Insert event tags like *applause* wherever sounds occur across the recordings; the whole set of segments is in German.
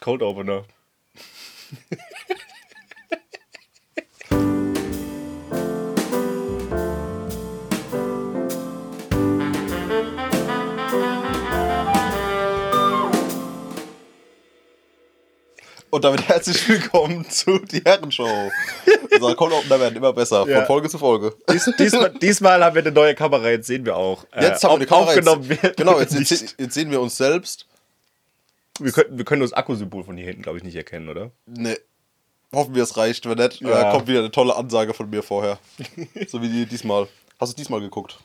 Cold Opener. Und damit herzlich willkommen zu die Herrenshow. Unser Cold Opener werden immer besser, Ja. von Folge zu Folge. Dies, diesmal, diesmal haben wir eine neue Kamera, jetzt sehen wir auch. äh, Jetzt haben wir eine Kamera. Aufgenommen Jetzt, genau, jetzt, jetzt sehen wir uns selbst. Wir, könnten, wir können das Akkusymbol von hier hinten, glaube ich, nicht erkennen, oder? Ne, hoffen wir, es reicht. Wenn nicht, Ja. äh, kommt wieder eine tolle Ansage von mir vorher. *laughs* so wie die diesmal. Hast du es diesmal geguckt?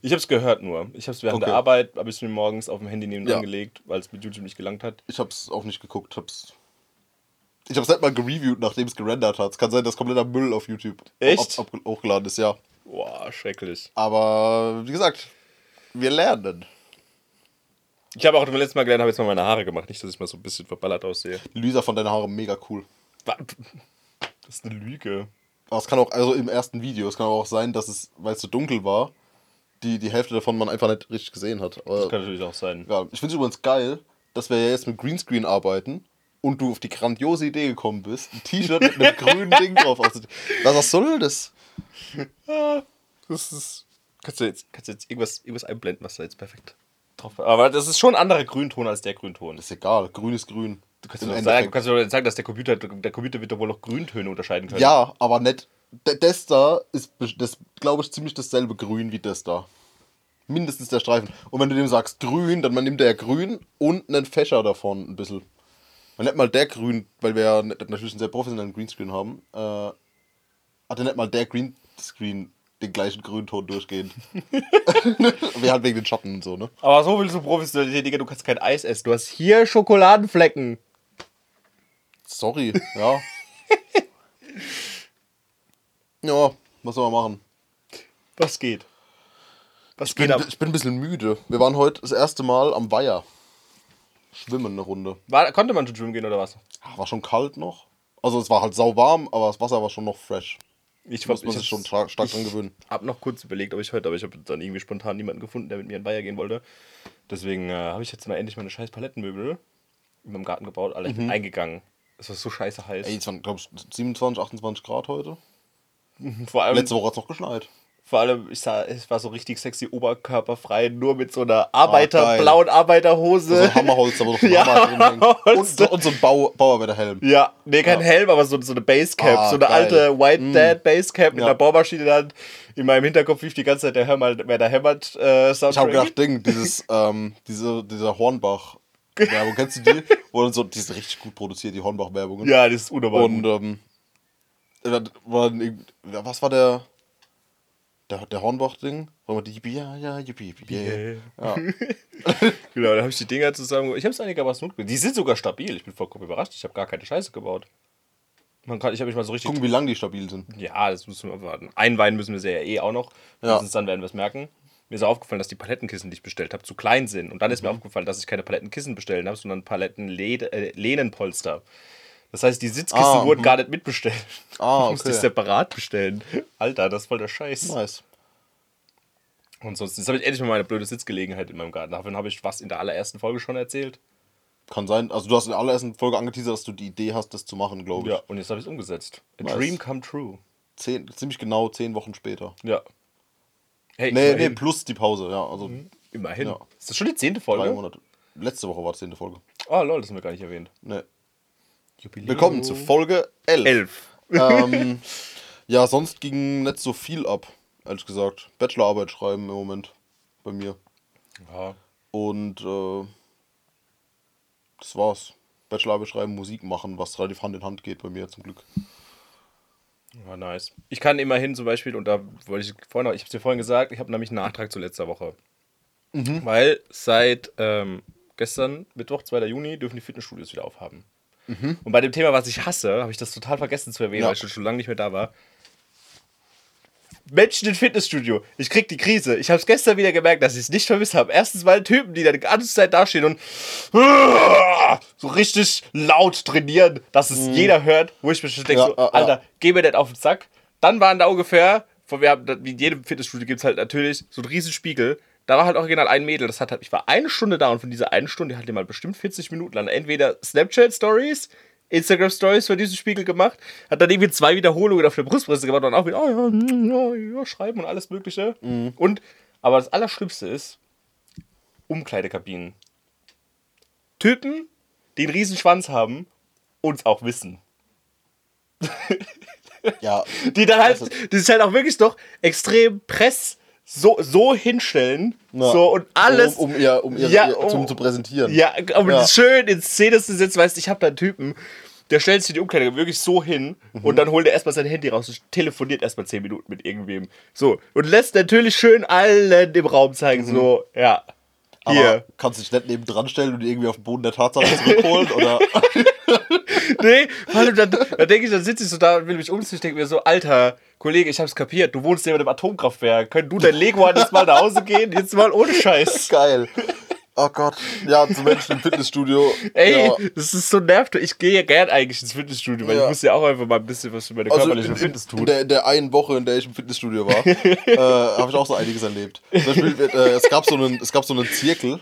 Ich habe es gehört nur. Ich habe es während Okay. der Arbeit, habe ich es mir morgens auf dem Handy nebenan Ja. gelegt, weil es mit YouTube nicht gelangt hat. Ich hab's auch nicht geguckt. Hab's ich hab's nicht mal gereviewt, nachdem es gerendert hat. Es kann sein, dass kompletter Müll auf YouTube Echt? Ab, ab, hochgeladen ist, ja. Boah, schrecklich. Aber wie gesagt, wir lernen. Ich habe auch beim letzten Mal gelernt, habe jetzt mal meine Haare gemacht. Nicht, dass ich mal so ein bisschen verballert aussehe. Lisa von deinen Haaren mega cool. Das ist eine Lüge. Aber es kann auch, also im ersten Video, es kann aber auch sein, dass es, weil es so dunkel war, die, die Hälfte davon man einfach nicht richtig gesehen hat. Aber Das kann natürlich auch sein. ja, ich finde es übrigens geil, dass wir ja jetzt mit Greenscreen arbeiten und du auf die grandiose Idee gekommen bist, ein T-Shirt mit einem grünen *laughs* Ding drauf auszuziehen. Was, was soll das? Das ist. Kannst du jetzt, kannst du jetzt irgendwas, irgendwas einblenden, was da jetzt perfekt drauf? Aber das ist schon ein anderer Grünton als der Grünton. Das ist egal, grün ist grün. Du kannst, doch sagen, du kannst doch sagen, dass der Computer, der Computer wird doch wohl noch Grüntöne unterscheiden können. Ja, aber nicht. Das da ist, das glaube ich, ziemlich dasselbe Grün wie das da. Mindestens der Streifen. Und wenn du dem sagst grün, dann man nimmt der ja grün und einen Fächer davon ein bisschen. Man nicht mal der grün, weil wir ja natürlich einen sehr professionellen Greenscreen haben, äh, hat ja nicht mal der Greenscreen den gleichen Grünton durchgehend. *laughs* wir halt wegen den Schatten und so, ne? Aber so willst du Professionalität, Digga, du kannst kein Eis essen. Du hast hier Schokoladenflecken. Sorry, ja. *laughs* ja, was soll man machen? Was geht? Was Ich bin, geht ab? ich bin ein bisschen müde. Wir waren heute das erste Mal am Weiher. Schwimmen eine Runde. War, konnte man schon schwimmen gehen oder was? War schon kalt noch. Also es war halt sauwarm, aber das Wasser war schon noch fresh. Ich Muss man sich schon stark dran gewöhnen. hab noch kurz überlegt, ob ich heute, aber ich habe dann irgendwie spontan niemanden gefunden, der mit mir in Weiher gehen wollte. Deswegen äh, habe ich jetzt mal endlich meine scheiß Palettenmöbel in meinem Garten gebaut, alle eingegangen. Es war so scheiße heiß. Ey, es waren, glaube ich, 27, 28 Grad heute. vor allem, Letzte Woche hat es noch geschneit. Vor allem, ich sah, es war so richtig sexy oberkörperfrei, nur mit so einer Arbeiter, geil. blauen So Arbeiterhose. ein Hammerholz, da wo *laughs* noch ein Ja, Hammer drin. Und, so- und so ein Bau, Bauarbeiterhelm. Ja, nee, kein Ja. Helm, aber so, so eine Basecap, Ah, so eine geil. alte White Dad Basecap mit Ja. einer Bohrmaschine in der Hand. In meinem Hinterkopf lief die ganze Zeit der mal, wer da hämmert äh, Ich habe Soundtrack. gedacht, Ding, dieses, *laughs* ähm, diese, dieser Hornbach. Werbung, kennst du die? Dann so, die sind richtig gut produziert, die Hornbach-Werbungen. Ja, das ist unnormal. Und ähm, ja, was war der der, der Hornbach-Ding? War mal die ja, ja, Yippie, yeah. ja. *laughs* genau, da habe ich die Dinger zusammen. Ich habe es einigermaßen gut. Die sind sogar stabil. Ich bin vollkommen überrascht. Ich habe gar keine Scheiße gebaut. Man kann, ich habe mich mal so richtig. Gucken, wie lang die stabil sind. Ja, das müssen wir abwarten. Ein Wein müssen wir sie ja eh auch noch. Ja. Mindestens dann werden wir es merken. Mir ist aufgefallen, dass die Palettenkissen, die ich bestellt habe, zu klein sind. Und dann ist mir Mhm. aufgefallen, dass ich keine Palettenkissen bestellen habe, sondern Palettenlehnenpolster. Das heißt, die Sitzkissen Ah, wurden mhm. gar nicht mitbestellt. Ah, Ich musste die okay. separat bestellen. Alter, das ist voll der Scheiß. Nice. Und sonst, jetzt habe ich endlich mal meine blöde Sitzgelegenheit in meinem Garten. Davon habe ich was in der allerersten Folge schon erzählt. Kann sein. Also du hast in der allerersten Folge angeteasert, dass du die Idee hast, das zu machen, glaube ich. Ja, und jetzt habe ich es umgesetzt. A Nice. dream come true. Zehn, ziemlich genau zehn Wochen später. Ja. Hey, Nee, nee, immerhin. plus die Pause, ja. Also immerhin. Ja. Ist das schon die zehnte Folge? Monate. Letzte Woche war die zehnte Folge. Oh, lol, das haben wir gar nicht erwähnt. Nee. Jubiläum. Willkommen zu Folge 11. elf. ähm, *laughs* ja, sonst ging nicht so viel ab, ehrlich gesagt. Bachelorarbeit schreiben im Moment bei mir. Ja. Und äh, das war's. Bachelorarbeit schreiben, Musik machen, was relativ Hand in Hand geht bei mir zum Glück. ja, nice. Ich kann immerhin zum Beispiel, und da wollte ich vorhin, noch- ich habe es dir vorhin gesagt, ich habe nämlich einen Nachtrag zu letzter Woche. Weil seit ähm, gestern, Mittwoch, 2. Juni, dürfen die Fitnessstudios wieder aufhaben. Und bei dem Thema, was ich hasse, habe ich das total vergessen zu erwähnen, Ja. weil ich schon, schon lange nicht mehr da war. Menschen im Fitnessstudio. Ich krieg die Krise. Ich habe es gestern wieder gemerkt, dass ich es nicht vermisst habe. Erstens mal Typen, die da die ganze Zeit dastehen und so richtig laut trainieren, dass es jeder hört, wo ich mir schon denke, Ja, so, ja, ja. Alter, geh mir nicht auf den Sack. Dann waren da ungefähr, von wir haben, wie in jedem Fitnessstudio gibt es halt natürlich so einen riesen Spiegel da war halt original ein Mädel, das hat halt, ich war eine Stunde da und von dieser einen Stunde hat die mal bestimmt 40 Minuten lang entweder Snapchat-Stories, Instagram-Stories für diesen Spiegel gemacht, hat dann irgendwie zwei Wiederholungen auf der Brustpresse gemacht und auch wieder, oh ja, mm, ja, ja schreiben und alles Mögliche. Und, aber das Allerschlimmste ist, Umkleidekabinen. Typen, die einen riesen Schwanz haben und es auch wissen. Ja, *laughs* Die dann halt, die sich halt auch wirklich doch extrem press so, so hinstellen. Ja. So und alles. Um, um ihr, um ihr, Ja, ihr um- zu präsentieren. Ja, um Ja. schön in Szene zu setzen, weißt du, ich habe da einen Typen, der stellt sich die Umkleidung wirklich so hin Mhm. und dann holt er erstmal sein Handy raus und telefoniert erstmal 10 Minuten mit irgendwem. So, und lässt natürlich schön allen im Raum zeigen, so, ja. Aber Hier. kannst du dich nicht neben dran stellen und die irgendwie auf den Boden der Tatsache zurückholen? oder? *laughs* Nee, allem dann, dann denke ich, dann sitze ich so da und will mich umziehen. Ich denke mir so, Alter, Kollege, ich hab's kapiert, du wohnst neben dem Atomkraftwerk. Können du dein Lego *laughs* jetzt mal nach Hause gehen? Jetzt mal ohne Scheiß. Geil. Oh Gott. Ja, zum Menschen im Fitnessstudio. *laughs* Ey, ja. das ist so nervig. Ich gehe ja gern eigentlich ins Fitnessstudio, weil Ja. ich muss ja auch einfach mal ein bisschen was für meine Also körperliche in, in, Fitness in, tun. der, in der einen Woche, in der ich im Fitnessstudio war, *laughs* äh, habe ich auch so einiges erlebt. Zum Beispiel, äh, es, gab so einen, es gab so einen Zirkel,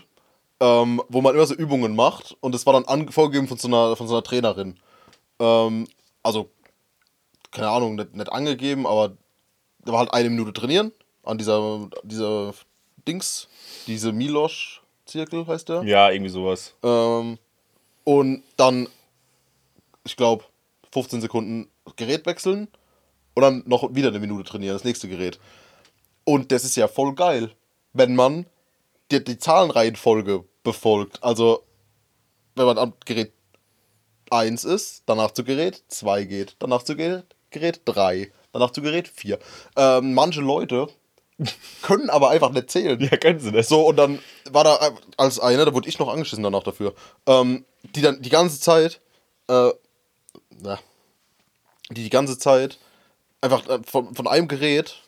ähm, wo man immer so Übungen macht und es war dann an, vorgegeben von so einer, von so einer Trainerin. Ähm, also, keine Ahnung, nicht, nicht angegeben, aber da war halt eine Minute trainieren an dieser, dieser Dings, diese Milosch-Zirkel heißt der. Ja, irgendwie sowas. Ähm, und dann, ich glaube, 15 Sekunden Gerät wechseln und dann noch wieder eine Minute trainieren, das nächste Gerät. Und das ist ja voll geil, wenn man die, die Zahlenreihenfolge befolgt. Also, wenn man am Gerät 1 ist, danach zu Gerät 2 geht, danach zu Gerät, Gerät 3, danach zu Gerät 4. Ähm, manche Leute können aber einfach nicht zählen. Ja, können sie das. So, und dann war da als einer, da wurde ich noch angeschissen danach dafür, ähm, die dann die ganze Zeit, äh, na, die die ganze Zeit einfach äh, von, von einem Gerät,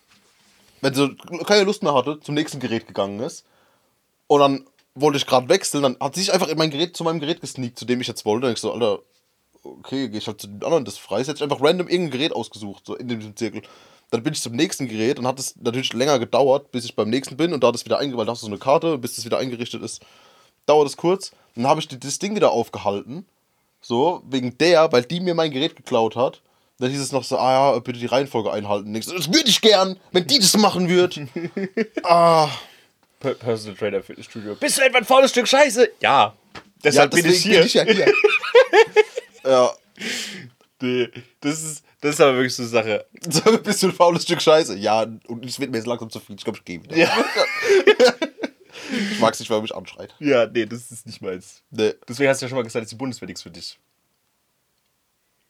wenn sie keine Lust mehr hatte, zum nächsten Gerät gegangen ist. Und dann wollte ich gerade wechseln, dann hat sie sich einfach in mein Gerät zu meinem Gerät gesneakt, zu dem ich jetzt wollte. Dann ich so, Alter, okay, gehe ich halt zu dem anderen, das ist frei. Jetzt hätte ich einfach random irgendein Gerät ausgesucht, so in diesem Zirkel. Dann bin ich zum nächsten Gerät und hat es natürlich länger gedauert, bis ich beim nächsten bin und da hat es wieder eingerichtet, weil da hast du so eine Karte, bis das wieder eingerichtet ist, dauert es kurz. Dann habe ich das Ding wieder aufgehalten, so, wegen der, weil die mir mein Gerät geklaut hat. Dann hieß es noch so, ah ja, bitte die Reihenfolge einhalten. So, Das würde ich gern, wenn die das machen würde. *laughs* ah, Per- Personal Trainer Fitnessstudio. Bist du etwa ein faules Stück Scheiße? Ja. ja, Deshalb bin ich hier. bin ich ja hier. *laughs* ja, Nee, das ist, das ist aber wirklich so eine Sache. *laughs* so ein faules Stück Scheiße. Ja, und es wird mir jetzt langsam zu viel. Ich glaube, ich gehe wieder. Ja. *laughs* Ich mag es nicht, weil er mich anschreit. Ja, nee, das ist nicht meins. Nee. Deswegen hast du ja schon mal gesagt, ist die Bundeswehr nichts für dich.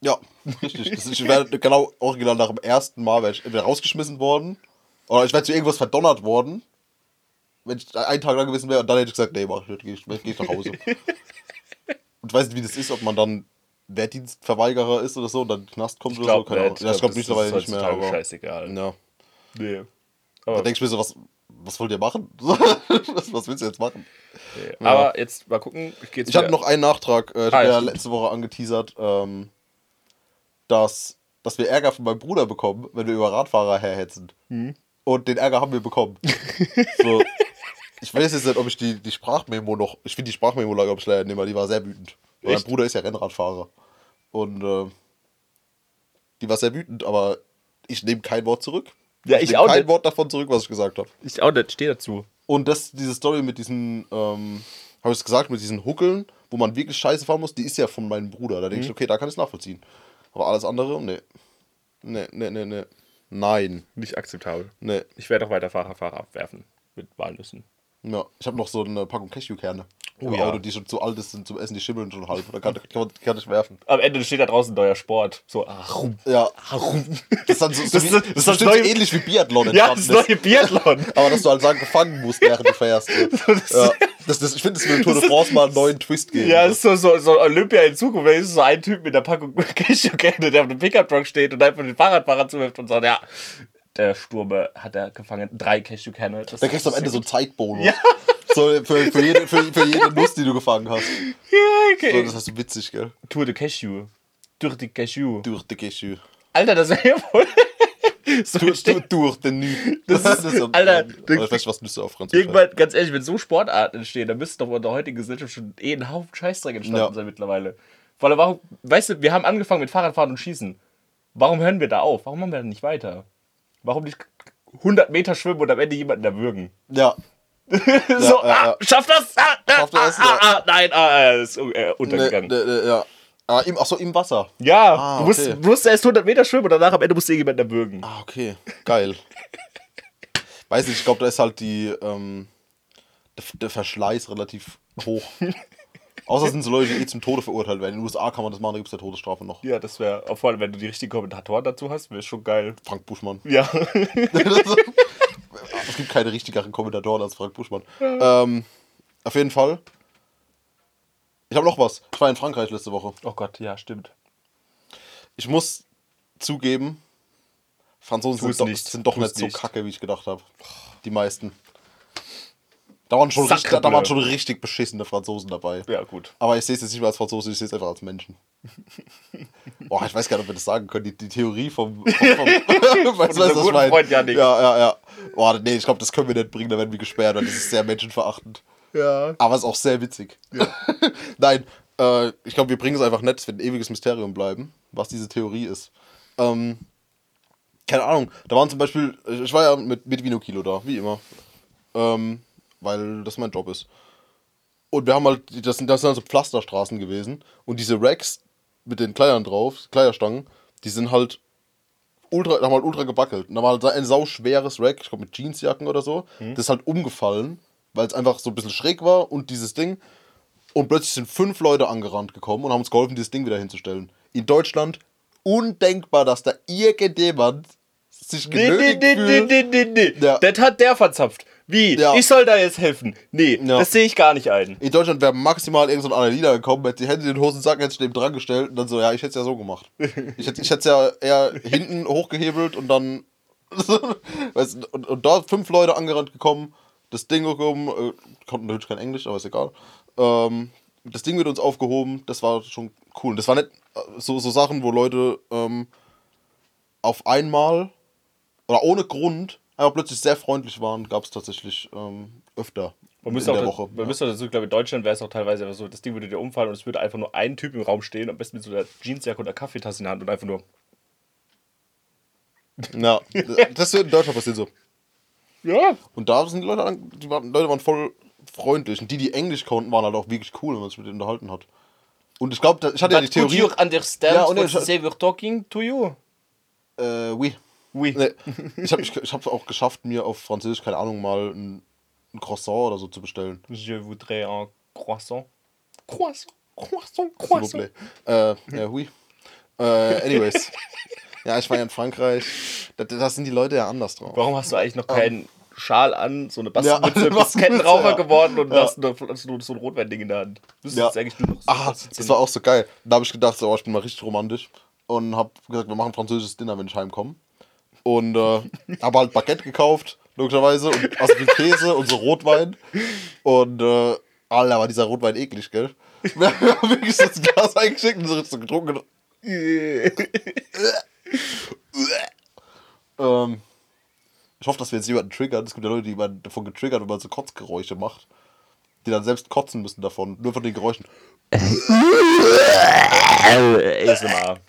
Ja, richtig. Das ist, ich werde genau original nach dem ersten Mal wäre ich entweder rausgeschmissen worden oder ich wäre zu irgendwas verdonnert worden, wenn ich einen Tag lang gewesen wäre und dann hätte ich gesagt, nee, mach ich nicht, geh ich, geh ich nach Hause. *laughs* und ich weiß nicht, wie das ist, ob man dann Wehrdienstverweigerer ist oder so und dann in den Knast kommt oder so. Keine Ahnung. Ja, ich glaube mittlerweile nicht mehr. Aber, scheißegal. ja. Nee. Da Aber, denke ich mir so, was, was wollt ihr machen? *laughs* was, was willst du jetzt machen? nee. aber jetzt mal gucken. Ich, geh jetzt Ich habe noch einen Nachtrag. Äh, ich Ah, ja, ja letzte Woche angeteasert, ähm, dass, dass wir Ärger von meinem Bruder bekommen, wenn wir über Radfahrer herhetzen. Hm. Und den Ärger haben wir bekommen. *laughs* so, ich weiß jetzt nicht, ob ich die, die Sprachmemo noch. Ich finde die Sprachmemo, glaube ich, leider nicht mehr. Die war sehr wütend. Mein? Bruder ist ja Rennradfahrer. Und äh, die war sehr wütend, aber ich nehme kein Wort zurück. Ja, ich nehme auch kein nicht. Wort davon zurück, was ich gesagt habe. Ich auch nicht, stehe dazu. Und das, diese Story mit diesen, ähm, habe ich es gesagt, mit diesen Huckeln, wo man wirklich scheiße fahren muss, die ist ja von meinem Bruder. Da Mhm. denke ich, okay, da kann ich es nachvollziehen. Aber alles andere, nee. Nee, nee, nee, nee. Nein, Nicht akzeptabel. nee. Ich werde auch weiter Fahrerfahrer abwerfen. Mit Walnüssen. Ja, ich habe noch so eine Packung Cashewkerne. Oh ja. Auto, die schon zu alt sind zum Essen, die schimmeln schon halb. Da kann, kann, kann ich werfen. Am Ende steht da draußen neuer Sport. So, ach. Ja, Rum. das ist dann so, so Das wie, ist- das, das ist ist das neue- so ähnlich wie Biathlon Ja, das entstanden neue Biathlon. *laughs* Aber dass du halt sagen gefangen musst, während du fährst. *laughs* ja, das, das, ich finde, das würde Tour de France mal einen neuen Twist geben. Ja, das ist so, so, so Olympia in Zukunft. Ist so ein Typ mit der Packung *laughs* Cashewkerne, der auf dem Pickup-Truck steht und einfach den Fahrradfahrer zuwirft und sagt, ja, der Sturme hat er gefangen, drei Cashewkerne. Da kriegst du am ist Ende so einen Zeitbonus. Ja. So für, für, jede, für, für jede *laughs* Nuss, die du gefangen hast. Ja, okay. So, das ist witzig, gell? Tour de Cashew. Tour de Cashew. Durch die Cashew. Alter, das wäre ja voll. *laughs* So, Du, du, durch den Nü. Das ist- ja- Alter, Oder ich weiß nicht, was Nüsse auf Französisch. Irgendwann, ganz ehrlich, wenn so Sportarten entstehen, dann müsste doch in der heutigen Gesellschaft schon eh ein Haufen Scheißdreck entstanden Ja. sein mittlerweile. Weil, warum, weißt du, wir haben angefangen mit Fahrradfahren und Schießen. Warum hören wir da auf? Warum machen wir dann nicht weiter? Warum nicht 100 Meter schwimmen und am Ende jemanden erwürgen? Ja, so, ja, ah, ja. schaff das! Ah, ah, Schafft das, ah, ja. ah, ah, nein, ah, er ist äh, ne, untergegangen. ne, ne, ja. Ah, im, ach so, im Wasser. Ja, Ah, du, musst, okay. du musst erst 100 Meter schwimmen und danach am Ende musst du jemanden erwürgen. Ah, okay. Geil. Weiß nicht, ich glaube, da ist halt die, ähm, der, der Verschleiß relativ hoch. *laughs* Außer sind so Leute, die eh zum Tode verurteilt werden. In den USA kann man das machen, da gibt es ja Todesstrafe noch. Ja, das wäre, vor allem wenn du die richtigen Kommentatoren dazu hast, wäre schon geil. Frank Buschmann. Ja. *laughs* *laughs* es gibt keine richtigeren Kommentatoren als Frank Buschmann. Ähm, auf jeden Fall. Ich habe noch was. Ich war in Frankreich letzte Woche. oh Gott, ja, stimmt. Ich muss zugeben, Franzosen sind, doch- nicht. sind doch Tu's nicht so nicht. kacke, wie ich gedacht habe. Die meisten. Da waren, schon richtig, da waren schon richtig beschissene Franzosen dabei. Ja, gut. Aber ich sehe es jetzt nicht mehr als Franzose, ich sehe es einfach als Menschen. Boah, *laughs* ich weiß gar nicht, ob wir das sagen können. Die, die Theorie vom. *laughs* vom, vom *laughs* weißt du, was unserem ich guten meine? Freund Yannick. Ja, ja, ja. Boah, nee, ich glaube, das können wir nicht bringen, da werden wir gesperrt, weil das ist sehr menschenverachtend. Ja. Aber es ist auch sehr witzig. *laughs* Nein, äh, ich glaube, wir bringen es einfach nicht, es wird ein ewiges Mysterium bleiben, was diese Theorie ist. Ähm, keine Ahnung, da waren zum Beispiel, ich war ja mit, mit Vino Kilo da, wie immer. Ähm, weil das mein Job ist. Und wir haben halt, das sind, das sind also Pflasterstraßen gewesen. Und diese Racks mit den Kleiern drauf, Kleierstangen, die sind halt ultra, haben halt ultra gebackelt. Und da war halt ein sauschweres Rack, ich glaube mit Jeansjacken oder so. Das ist halt umgefallen, weil es einfach so ein bisschen schräg war und dieses Ding. Und plötzlich sind fünf Leute angerannt gekommen und haben uns geholfen, dieses Ding wieder hinzustellen. In Deutschland undenkbar, dass da irgendjemand sich Nee, nee, genötigt nee, nee, fühlt. nee, nee, nee. Ja. Das hat der verzapft. Wie? Ja. Ich soll da jetzt helfen? Nee, Ja. das sehe ich gar nicht ein. In Deutschland wäre maximal irgend so ein Annalena gekommen, hätte die Hände in den Hosensack, hätte dem dran gestellt und dann so, ja, ich hätte es ja so gemacht. *laughs* Ich hätte es ja eher hinten hochgehebelt und dann. *laughs* weißt, und, und da fünf Leute angerannt gekommen, das Ding gekommen, äh, konnten natürlich kein Englisch, aber ist egal. Ähm, das Ding wird uns aufgehoben, das war schon cool. Das war nicht äh, so, so Sachen, wo Leute ähm, auf einmal oder ohne Grund einfach plötzlich sehr freundlich waren, gab es tatsächlich ähm, öfter Man in müsste der auch, Woche. man müsste auch dazu, ich glaube, in Deutschland wäre es auch teilweise einfach so, das Ding würde dir umfallen und es würde einfach nur ein Typ im Raum stehen, am besten mit so einer Jeansjacke oder Kaffeetasse in der Hand und einfach nur. Ja, das wird in Deutschland passiert so. Ja. Und da sind die Leute, die waren, Leute waren voll freundlich. Und die, die Englisch konnten, waren halt auch wirklich cool, wenn man sich mit denen unterhalten hat. Und ich glaube, ich hatte ja die But could Theorie. you understand Ja, und what ich- they we're talking to you? Äh, oui. Oui. Nee, ich habe ich, ich hab's auch geschafft, mir auf Französisch, keine Ahnung, mal ein, ein Croissant oder so zu bestellen. Je voudrais un croissant. Croissant, croissant, S'il vous croissant. plaît. Äh, ja, oui. Äh, anyways. *laughs* ja, ich war ja in Frankreich. Da, da sind die Leute ja anders drauf. Warum hast du eigentlich noch keinen Schal an, so eine Bastelmütze, *laughs* Ja, bist Kettenraucher ja. geworden und Ja. hast, nur, hast nur so ein Rotweinding in der Hand. Das Ja. ist eigentlich nur noch so. Ah, das war auch so geil. Da habe ich gedacht, so, oh, ich bin mal richtig romantisch. Und habe gesagt, wir machen französisches Dinner, wenn ich heimkomme. Und äh, habe halt Baguette gekauft, logischerweise. Und also viel Käse und so Rotwein. Und äh, Alter, war dieser Rotwein eklig, gell? *laughs* Wir haben wirklich so das Glas eingeschickt und so richtig getrunken. *laughs* Ähm, ich hoffe, dass wir jetzt jemanden triggern. Es gibt ja Leute, die man davon getriggert, wenn man so Kotzgeräusche macht. Die dann selbst kotzen müssen davon. Nur von den Geräuschen. *laughs* ASMR.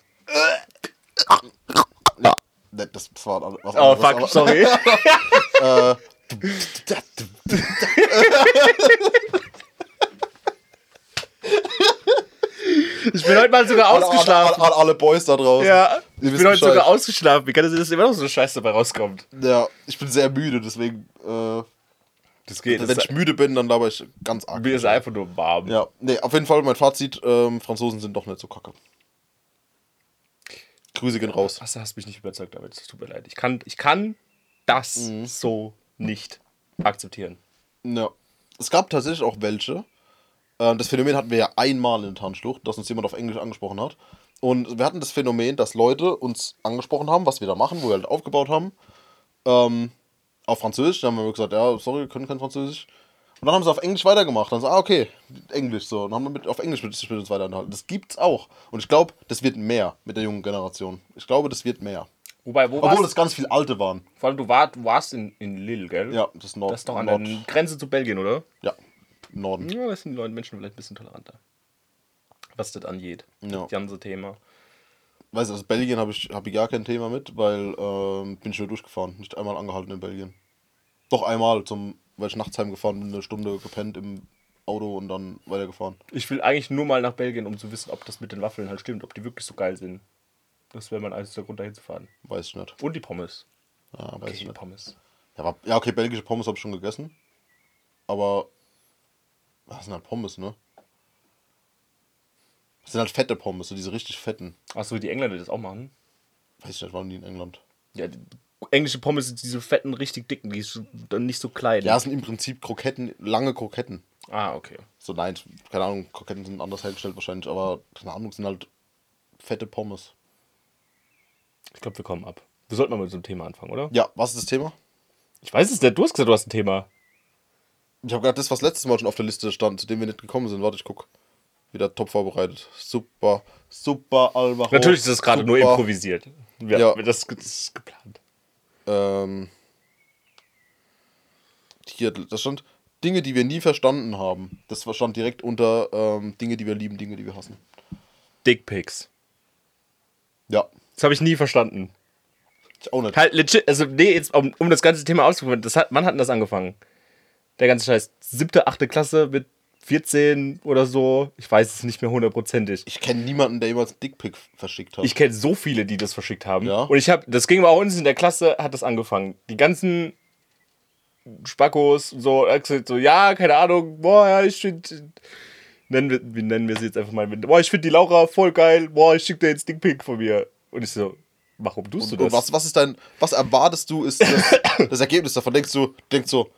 Ne, das, das war was Oh, anderes, fuck, aber- sorry. *laughs* Ich bin heute mal sogar ausgeschlafen. alle, alle Boys da draußen. Ja, ich bin heute Bescheid. sogar ausgeschlafen. Wie kann es sein, dass immer noch so eine Scheiße dabei rauskommt? Ja, ich bin sehr müde, deswegen, äh, Das geht. wenn Das ich müde bin, dann laber ich ganz arg. mir ist einfach nur warm. Ja, nee, auf jeden Fall mein Fazit, ähm, Franzosen sind doch nicht so kacke. Grüße gehen raus. Du hast mich nicht überzeugt, damit. Es tut mir leid. Ich kann, ich kann das Mhm. so nicht akzeptieren. Ja. Es gab tatsächlich auch welche. Äh, das Phänomen hatten wir ja einmal in der Tanzschlucht, dass uns jemand auf Englisch angesprochen hat. Und wir hatten das Phänomen, dass Leute uns angesprochen haben, was wir da machen, wo wir halt aufgebaut haben. Ähm, auf Französisch. Dann haben wir gesagt, ja, sorry, wir können kein Französisch. Und dann haben sie auf Englisch weitergemacht. Dann so, ah, okay, Englisch so. Und dann haben wir mit, auf Englisch mit, mit uns weiter unterhalten. Das gibt's auch. Und ich glaube, das wird mehr mit der jungen Generation. Ich glaube, das wird mehr. Wobei, wo Obwohl es ganz viele alte waren. Vor allem, du, war, du warst in, in Lille, gell? Ja, das ist Nord. Das ist doch an Nord, der Grenze zu Belgien, oder? Ja, im Norden. Ja, das sind die Leute Menschen vielleicht ein bisschen toleranter. Was das angeht. Ja. Das ganze Thema. Weißt du, aus Belgien habe ich, hab ich gar kein Thema mit, weil ähm, bin ich nur durchgefahren. Nicht einmal angehalten in Belgien. Doch einmal, zum, weil ich nachts heimgefahren bin, eine Stunde gepennt im Auto und dann weitergefahren. Ich will eigentlich nur mal nach Belgien, um zu wissen, ob das mit den Waffeln halt stimmt, ob die wirklich so geil sind. Das wäre mein einziger Grund, dahin zu fahren. Weiß ich nicht. Und die Pommes. Ja, weiß Okay, ich nicht. Pommes. Ja, aber, ja, okay, belgische Pommes habe ich schon gegessen. Aber. Was sind halt Pommes, ne? Das sind halt fette Pommes, so diese richtig fetten. Achso, die Engländer die das auch machen? Weiß ich nicht, waren die in England. Ja, englische Pommes sind diese fetten, richtig dicken, die ist dann nicht so klein. Ja, es sind im Prinzip Kroketten, lange Kroketten. Ah, okay. So, nein, keine Ahnung, Kroketten sind anders hergestellt wahrscheinlich, aber keine Ahnung, sind halt fette Pommes. Ich glaube, wir kommen ab. Wir sollten mal mit so einem Thema anfangen, oder? Ja, was ist das Thema? Ich weiß es nicht. Du hast gesagt, du hast ein Thema. Ich habe gerade das, was letztes Mal schon auf der Liste stand, zu dem wir nicht gekommen sind. Warte, ich guck. Wieder top vorbereitet. Super, super, Alvaro. Natürlich ist das gerade nur improvisiert. Wir, Ja. das, das ist geplant. Ähm, hier, das stand Dinge, die wir nie verstanden haben. Das stand direkt unter ähm, Dinge, die wir lieben, Dinge, die wir hassen. Dickpics. Ja, Das habe ich nie verstanden. ich auch nicht. Halt legit, also nee, jetzt um, um das ganze Thema auszuführen, das hat, wann hat denn das angefangen? Der ganze Scheiß. Siebte, achte Klasse mit 14 oder so. Ich weiß es nicht mehr hundertprozentig. Ich kenne niemanden, der jemals einen Dickpick verschickt hat. Ich kenne so viele, die das verschickt haben. Ja. Und ich habe, das ging bei uns in der Klasse, hat das angefangen. Die ganzen Spackos, so, so, ja, keine Ahnung, boah, ja, ich finde, nennen wir, wie nennen wir sie jetzt einfach mal, boah, ich finde die Laura voll geil, boah, ich schicke dir jetzt Dickpick von mir. Und ich so, warum tust und, du und das? was, was ist dein, was erwartest du, ist das, *coughs* das Ergebnis davon? Denkst du, denkst so,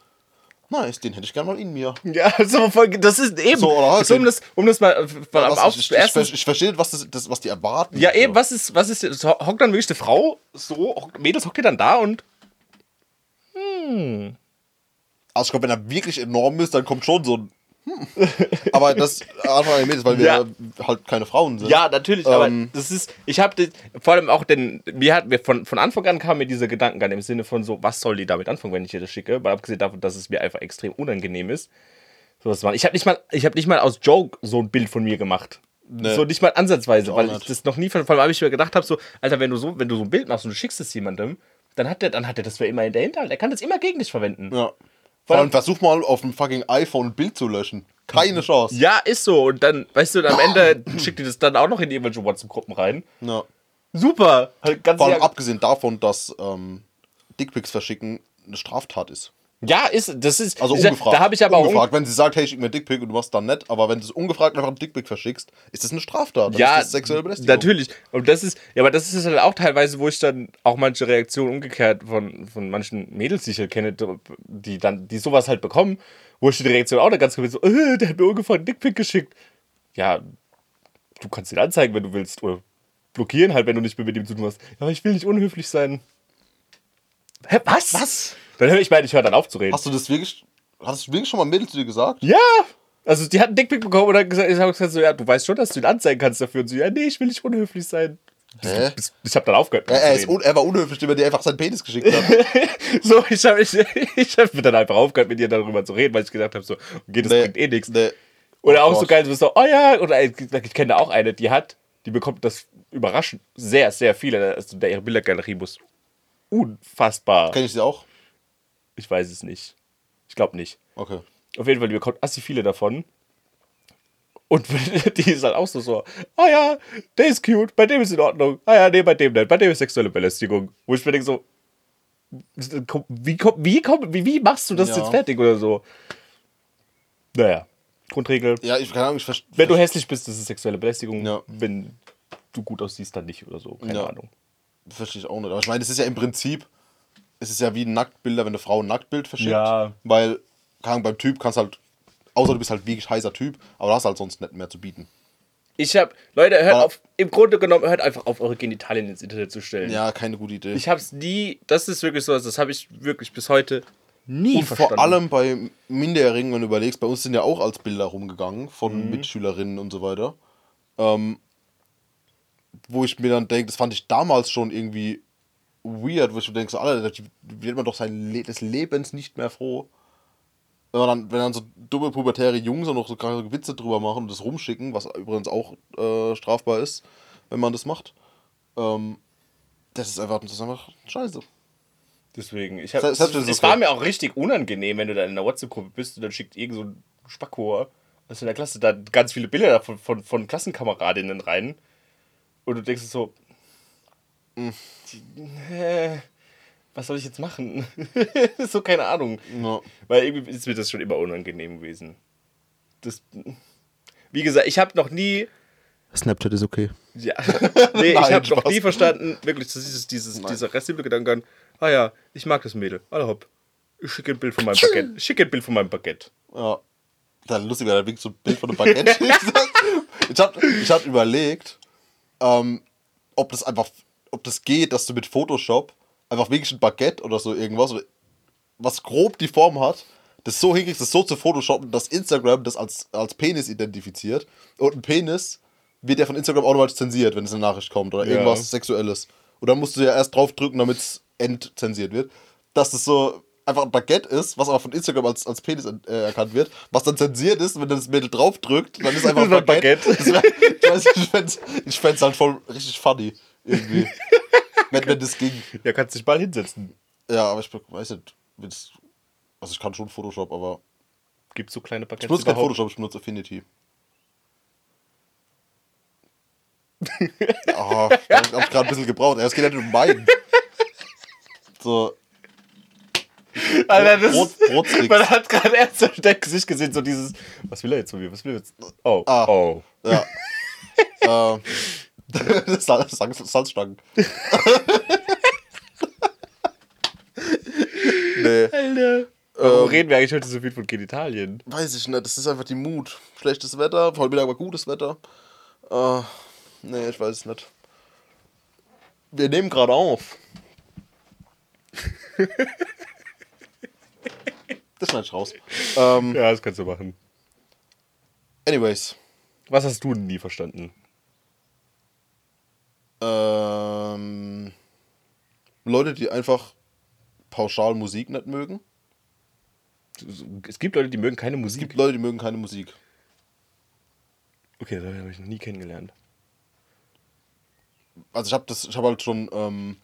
nice, den hätte ich gerne mal in mir. Ja, *laughs* so voll, das ist eben. So, oder halt so, um, das, um das mal äh, Was, auf, ich, ich, ich, verstehe nicht, was, das, das, was die erwarten. Ja, eben, was ist, was ist, so, hockt dann wirklich eine Frau, so, hockt- Mädels hockt ihr dann da und, Also ich glaube, wenn er wirklich enorm ist, dann kommt schon so ein. Hm. *laughs* Aber das einfach ein Mädels, weil wir Ja. halt keine Frauen sind. ja, natürlich, aber Ähm. das ist, ich habe vor allem auch den, mir hat, mir von, von Anfang an kam mir dieser Gedankengang im Sinne von so, was soll die damit anfangen, wenn ich ihr das schicke, weil abgesehen davon, dass es mir einfach extrem unangenehm ist, sowas zu machen. Ich habe nicht mal, ich habe nicht mal aus Joke so ein Bild von mir gemacht. Nee. So nicht mal ansatzweise, weil ich nicht. das noch nie, vor allem habe ich mir gedacht habe, so, Alter, wenn du so, wenn du so ein Bild machst und du schickst es jemandem, dann hat der, dann hat der das für immer in der Hinterhalt. Er kann das immer gegen dich verwenden. Ja. Vor allem versuch mal auf dem fucking iPhone ein Bild zu löschen. Keine Chance. Ja, ist so. Und dann, weißt du, und am Ende *clears throat* schickt ihr das dann auch noch in irgendwelche WhatsApp-Gruppen rein. Ja. Super. Halt ganz Vor allem abgesehen davon, dass ähm, Dickpics verschicken eine Straftat ist. Ja, ist, das ist. Also ungefragt. Da habe ich aber ungefragt. Wenn sie sagt, hey, ich schick mir Dickpick und du machst dann nett, aber wenn du es ungefragt einfach einen Dickpick verschickst, ist das eine Straftat. auch. Dann Ja, ist das sexuelle Belästigung. natürlich. Und das ist, ja, aber das ist halt auch teilweise, wo ich dann auch manche Reaktionen umgekehrt von, von manchen Mädels, die ich halt kenne, die dann, die sowas halt bekommen, wo ich die Reaktion auch da ganz gewinnt, so, äh, der hat mir ungefähr einen Dickpick geschickt. Ja, du kannst ihn anzeigen, wenn du willst, oder blockieren halt, wenn du nicht mehr mit ihm zu tun hast. Ja, aber ich will nicht unhöflich sein. Hä, was? Was? Dann höre ich meine, ich höre dann auf zu reden. Hast du das wirklich, hast du wirklich schon mal ein Mädel zu dir gesagt? Ja! Also die hat einen Dickpick bekommen und gesagt, ich habe gesagt so, ja, du weißt schon, dass du ihn anzeigen kannst dafür. Und so, ja, nee, ich will nicht unhöflich sein. Hä? Ich habe dann aufgehört. Er, er, un, er war unhöflich, indem er dir einfach seinen Penis geschickt hat. *laughs* so, ich habe ich, ich hab dann einfach aufgehört, mit ihr darüber zu reden, weil ich gedacht habe, so, okay, das Nee, bringt eh nichts. nee. Oder Oh auch so Gott. geil, so, so, oh ja, oder ich, ich kenne da auch eine, die hat, die bekommt das überraschend sehr, sehr viele. Also der, ihre Bildergalerie muss unfassbar. Kenn ich sie auch? Ich weiß es nicht. Ich glaube nicht. Okay. Auf jeden Fall, die bekommt assi viele davon. Und *laughs* die ist halt auch so, so, ah ja, der ist cute, bei dem ist in Ordnung. Ah ja, nee, bei dem nicht, bei dem ist sexuelle Belästigung. Wo ich mir denke so, wie, wie, wie, wie machst du das Ja. jetzt fertig oder so? Naja, Grundregel. Ja, ich keine Ahnung, ich verstehe. Wenn du hässlich bist, das ist sexuelle Belästigung. Ja. Wenn du gut aussiehst, dann nicht oder so. Keine Ja. Ahnung. Verstehe ich auch nicht. Aber ich meine, das ist ja im Prinzip, es ist ja wie Nacktbilder, wenn eine Frau ein Nacktbild verschickt. Ja. Weil, Ahnung, beim Typ kannst halt, außer du bist halt wirklich heißer Typ, aber du hast halt sonst nicht mehr zu bieten. Ich hab, Leute, hört Aber- auf, im Grunde genommen, hört einfach auf, eure Genitalien ins Internet zu stellen. Ja, keine gute Idee. Ich hab's nie, das ist wirklich so, das habe ich wirklich bis heute nie Und verstanden. vor allem bei Minderjährigen, wenn du überlegst, bei uns sind ja auch als Bilder rumgegangen von Mhm. Mitschülerinnen und so weiter. Ähm, wo ich mir dann denke, das fand ich damals schon irgendwie weird, wo ich denke, so, Alter, da wird man doch sein Le des Lebens nicht mehr froh. Wenn, man dann, wenn dann so dumme pubertäre Jungs auch noch so krasse Witze drüber machen und das rumschicken, was übrigens auch äh, strafbar ist, wenn man das macht. Ähm, das ist einfach, das ist einfach scheiße. Deswegen, ich hab, wenn es, es war mir auch richtig unangenehm, wenn du da in einer WhatsApp-Gruppe bist und dann schickt irgend so ein Spackhor aus der Klasse da ganz viele Bilder von, von, von Klassenkameradinnen rein. Und du denkst so, was soll ich jetzt machen? *laughs* so keine Ahnung. Ja. Weil irgendwie ist mir das schon immer unangenehm gewesen. Das, wie gesagt, ich habe noch nie Snapchat ist okay. ja. *laughs* Nee, ich Nein, habe noch nie verstanden, wirklich, das ist dieses, dieser restsimple Gedanke, ah ja, ich mag das Mädel. Alle hopp. Ich schicke ein Bild von meinem Baguette. Ich schicke ein Bild von meinem Baguette. Ja. Dann lustig, weil da winkt so ein Bild von einem Baguette. *laughs* ich hab, ich hab überlegt, ähm, ob das einfach, ob das geht, dass du mit Photoshop einfach wirklich ein Baguette oder so irgendwas, was grob die Form hat, das so hinkriegst, das so zu photoshoppen, dass Instagram das als, als Penis identifiziert. Und ein Penis wird ja von Instagram automatisch zensiert, wenn es eine Nachricht kommt oder Ja. irgendwas Sexuelles. Und dann musst du ja erst draufdrücken, damit es entzensiert wird. Dass das so einfach ein Baguette ist, was aber von Instagram als, als Penis äh, erkannt wird, was dann zensiert ist, wenn du das Mädel draufdrückt, dann ist einfach *laughs* ein Baguette. Baguette. Das wär, ich ich ich fänd's halt voll richtig funny. Irgendwie. *laughs* wenn, wenn das ging. Ja, kannst dich mal hinsetzen. Ja, aber ich weiß nicht, wenn's, also ich kann schon Photoshop, aber Gibt so kleine ich Baguettes benutze kein überhaupt? Photoshop, ich benutze Affinity. *laughs* oh, da hab ich gerade ein bisschen gebraucht. Es geht ja nicht um meinen. So, Alter, das Brot- Brotsticks. Man hat gerade erst so dein Gesicht gesehen, so dieses, was will er jetzt von mir, was will er jetzt? Oh, Ah. oh. ja. *laughs* ähm, *laughs* Salzstangen. *laughs* nee, Alter. Warum Ähm. reden wir eigentlich heute so viel von Genitalien? weiß ich nicht. Das ist einfach die Mut. Schlechtes Wetter, heute wieder aber gutes Wetter. Äh, nee, ich weiß es nicht. Wir nehmen gerade auf. *laughs* das schneide ich raus. Ähm, Ja, das kannst du machen. anyways. Was hast du nie verstanden? Ähm, Leute, die einfach pauschal Musik nicht mögen. Es gibt Leute, die mögen keine Es Musik. gibt Leute, die mögen keine Musik. Okay, das habe ich noch nie kennengelernt. Also ich habe das, ich habe halt schon, ähm,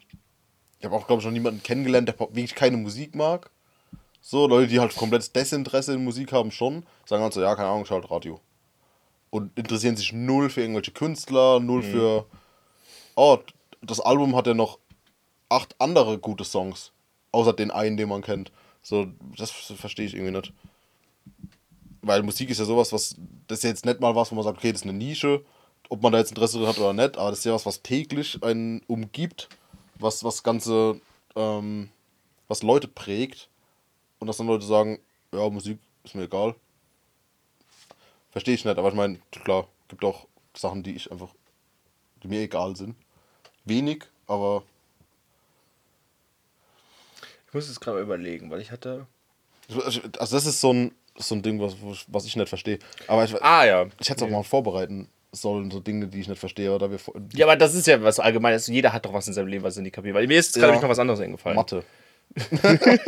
ich habe auch glaube ich noch niemanden kennengelernt, der wirklich keine Musik mag. So Leute, die halt komplettes Desinteresse in Musik haben, schon sagen halt so, ja keine Ahnung, ich halt Radio. Und interessieren sich null für irgendwelche Künstler, null für, oh, das Album hat ja noch acht andere gute Songs, außer den einen, den man kennt. So, das verstehe ich irgendwie nicht. Weil Musik ist ja sowas, was, das ist ja jetzt nicht mal was, wo man sagt, okay, das ist eine Nische, ob man da jetzt Interesse drin hat oder nicht, aber das ist ja was, was täglich einen umgibt, was, was ganze, ähm, was Leute prägt. Und dass dann Leute sagen, ja, Musik ist mir egal. Verstehe ich nicht, aber ich meine, klar, gibt auch Sachen, die ich einfach, die mir egal sind. Wenig, aber Ich muss es gerade überlegen, weil ich hatte. also das ist so ein, so ein Ding, was, was ich nicht verstehe. Aber ich, Ah ja. ich hätte es auch mal vorbereiten sollen, so Dinge, die ich nicht verstehe, oder wir Ja, aber das ist ja was Allgemeines. Jeder hat doch was in seinem Leben, was er nicht kapiert. Weil mir ist gerade Ja. noch was anderes eingefallen. Mathe. *laughs*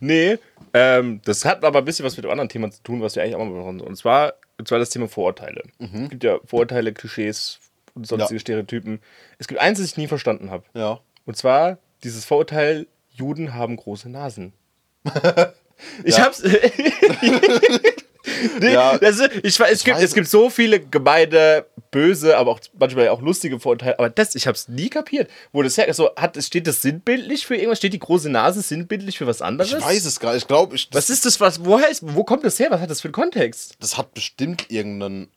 Nee, ähm, das hat aber ein bisschen was mit dem anderen Thema zu tun, was wir eigentlich auch mal machen. Und zwar, und zwar das Thema Vorurteile. Es gibt ja Vorurteile, Klischees und sonstige Ja. Stereotypen. Es gibt eins, das ich nie verstanden habe. Ja. Und zwar dieses Vorurteil, Juden haben große Nasen. *laughs* ich Ja. hab's. *laughs* nee, Ja. das ich, es, gibt, es gibt so viele gemeine, böse, aber auch manchmal auch lustige Vorurteile. Aber das, ich hab's nie kapiert. Wo das her, so, hat, steht das sinnbildlich für irgendwas? Steht die große Nase sinnbildlich für was anderes? Ich weiß es gar nicht. Ich glaube, ich, Was ist das, was, woher ist, wo kommt das her? Was hat das für einen Kontext? das hat bestimmt irgendeinen,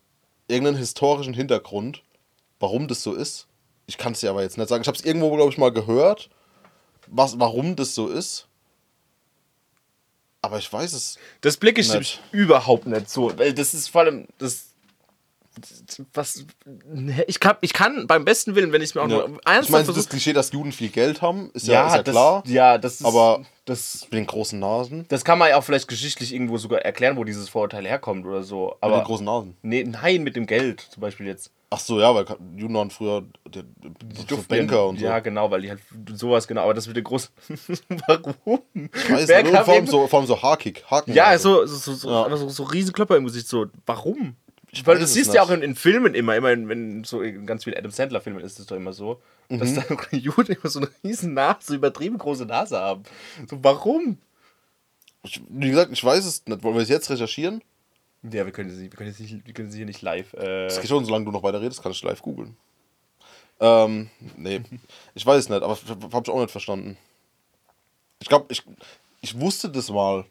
irgendeinen historischen Hintergrund, warum das so ist. Ich kann es dir aber jetzt nicht sagen. Ich habe es irgendwo, glaube ich, mal gehört, was, warum das so ist. Aber ich weiß es. Das blicke ich Nicht. überhaupt nicht so. Weil das ist vor allem, das was. Ich kann, ich kann beim besten Willen, wenn ich es mir auch Ja. nur Ich ernsthaft meine, das Klischee, dass Juden viel Geld haben, ist ja, ist ja das, klar. Ja, das ist. Aber- das, Mit den großen Nasen. das kann man ja auch vielleicht geschichtlich irgendwo sogar erklären, wo dieses Vorurteil herkommt oder so. Mit Aber den großen Nasen. nee, nein, mit dem Geld zum Beispiel jetzt. Ach so, ja, weil Juden waren früher die, die, so Banker ja- und so. Ja, genau, weil die halt sowas, genau. Aber das mit den großen. *laughs* Warum? Ich weiß, Wer nicht, kam vor, allem so, vor allem so Hakig. Haken Ja, so, so, so, so, Ja. so, so riesen Klopper im Gesicht. So, warum? Weil es siehst du ja nicht. auch in, in Filmen immer, immer in, wenn so in ganz vielen Adam Sandler-Filmen ist es doch immer so, dass Mhm. da Juden immer so eine riesen Nase, so übertrieben große Nase haben. So, warum? Ich, wie gesagt, ich weiß es nicht. Wollen wir es jetzt recherchieren? Ja, wir können sie, wir können sie, nicht, wir können sie hier nicht live. Äh, Das geht schon, solange du noch weiter redest, kann ich live googeln. Ähm, nee. *laughs* Ich weiß es nicht, aber habe ich auch nicht verstanden. Ich glaube, ich, ich wusste das mal.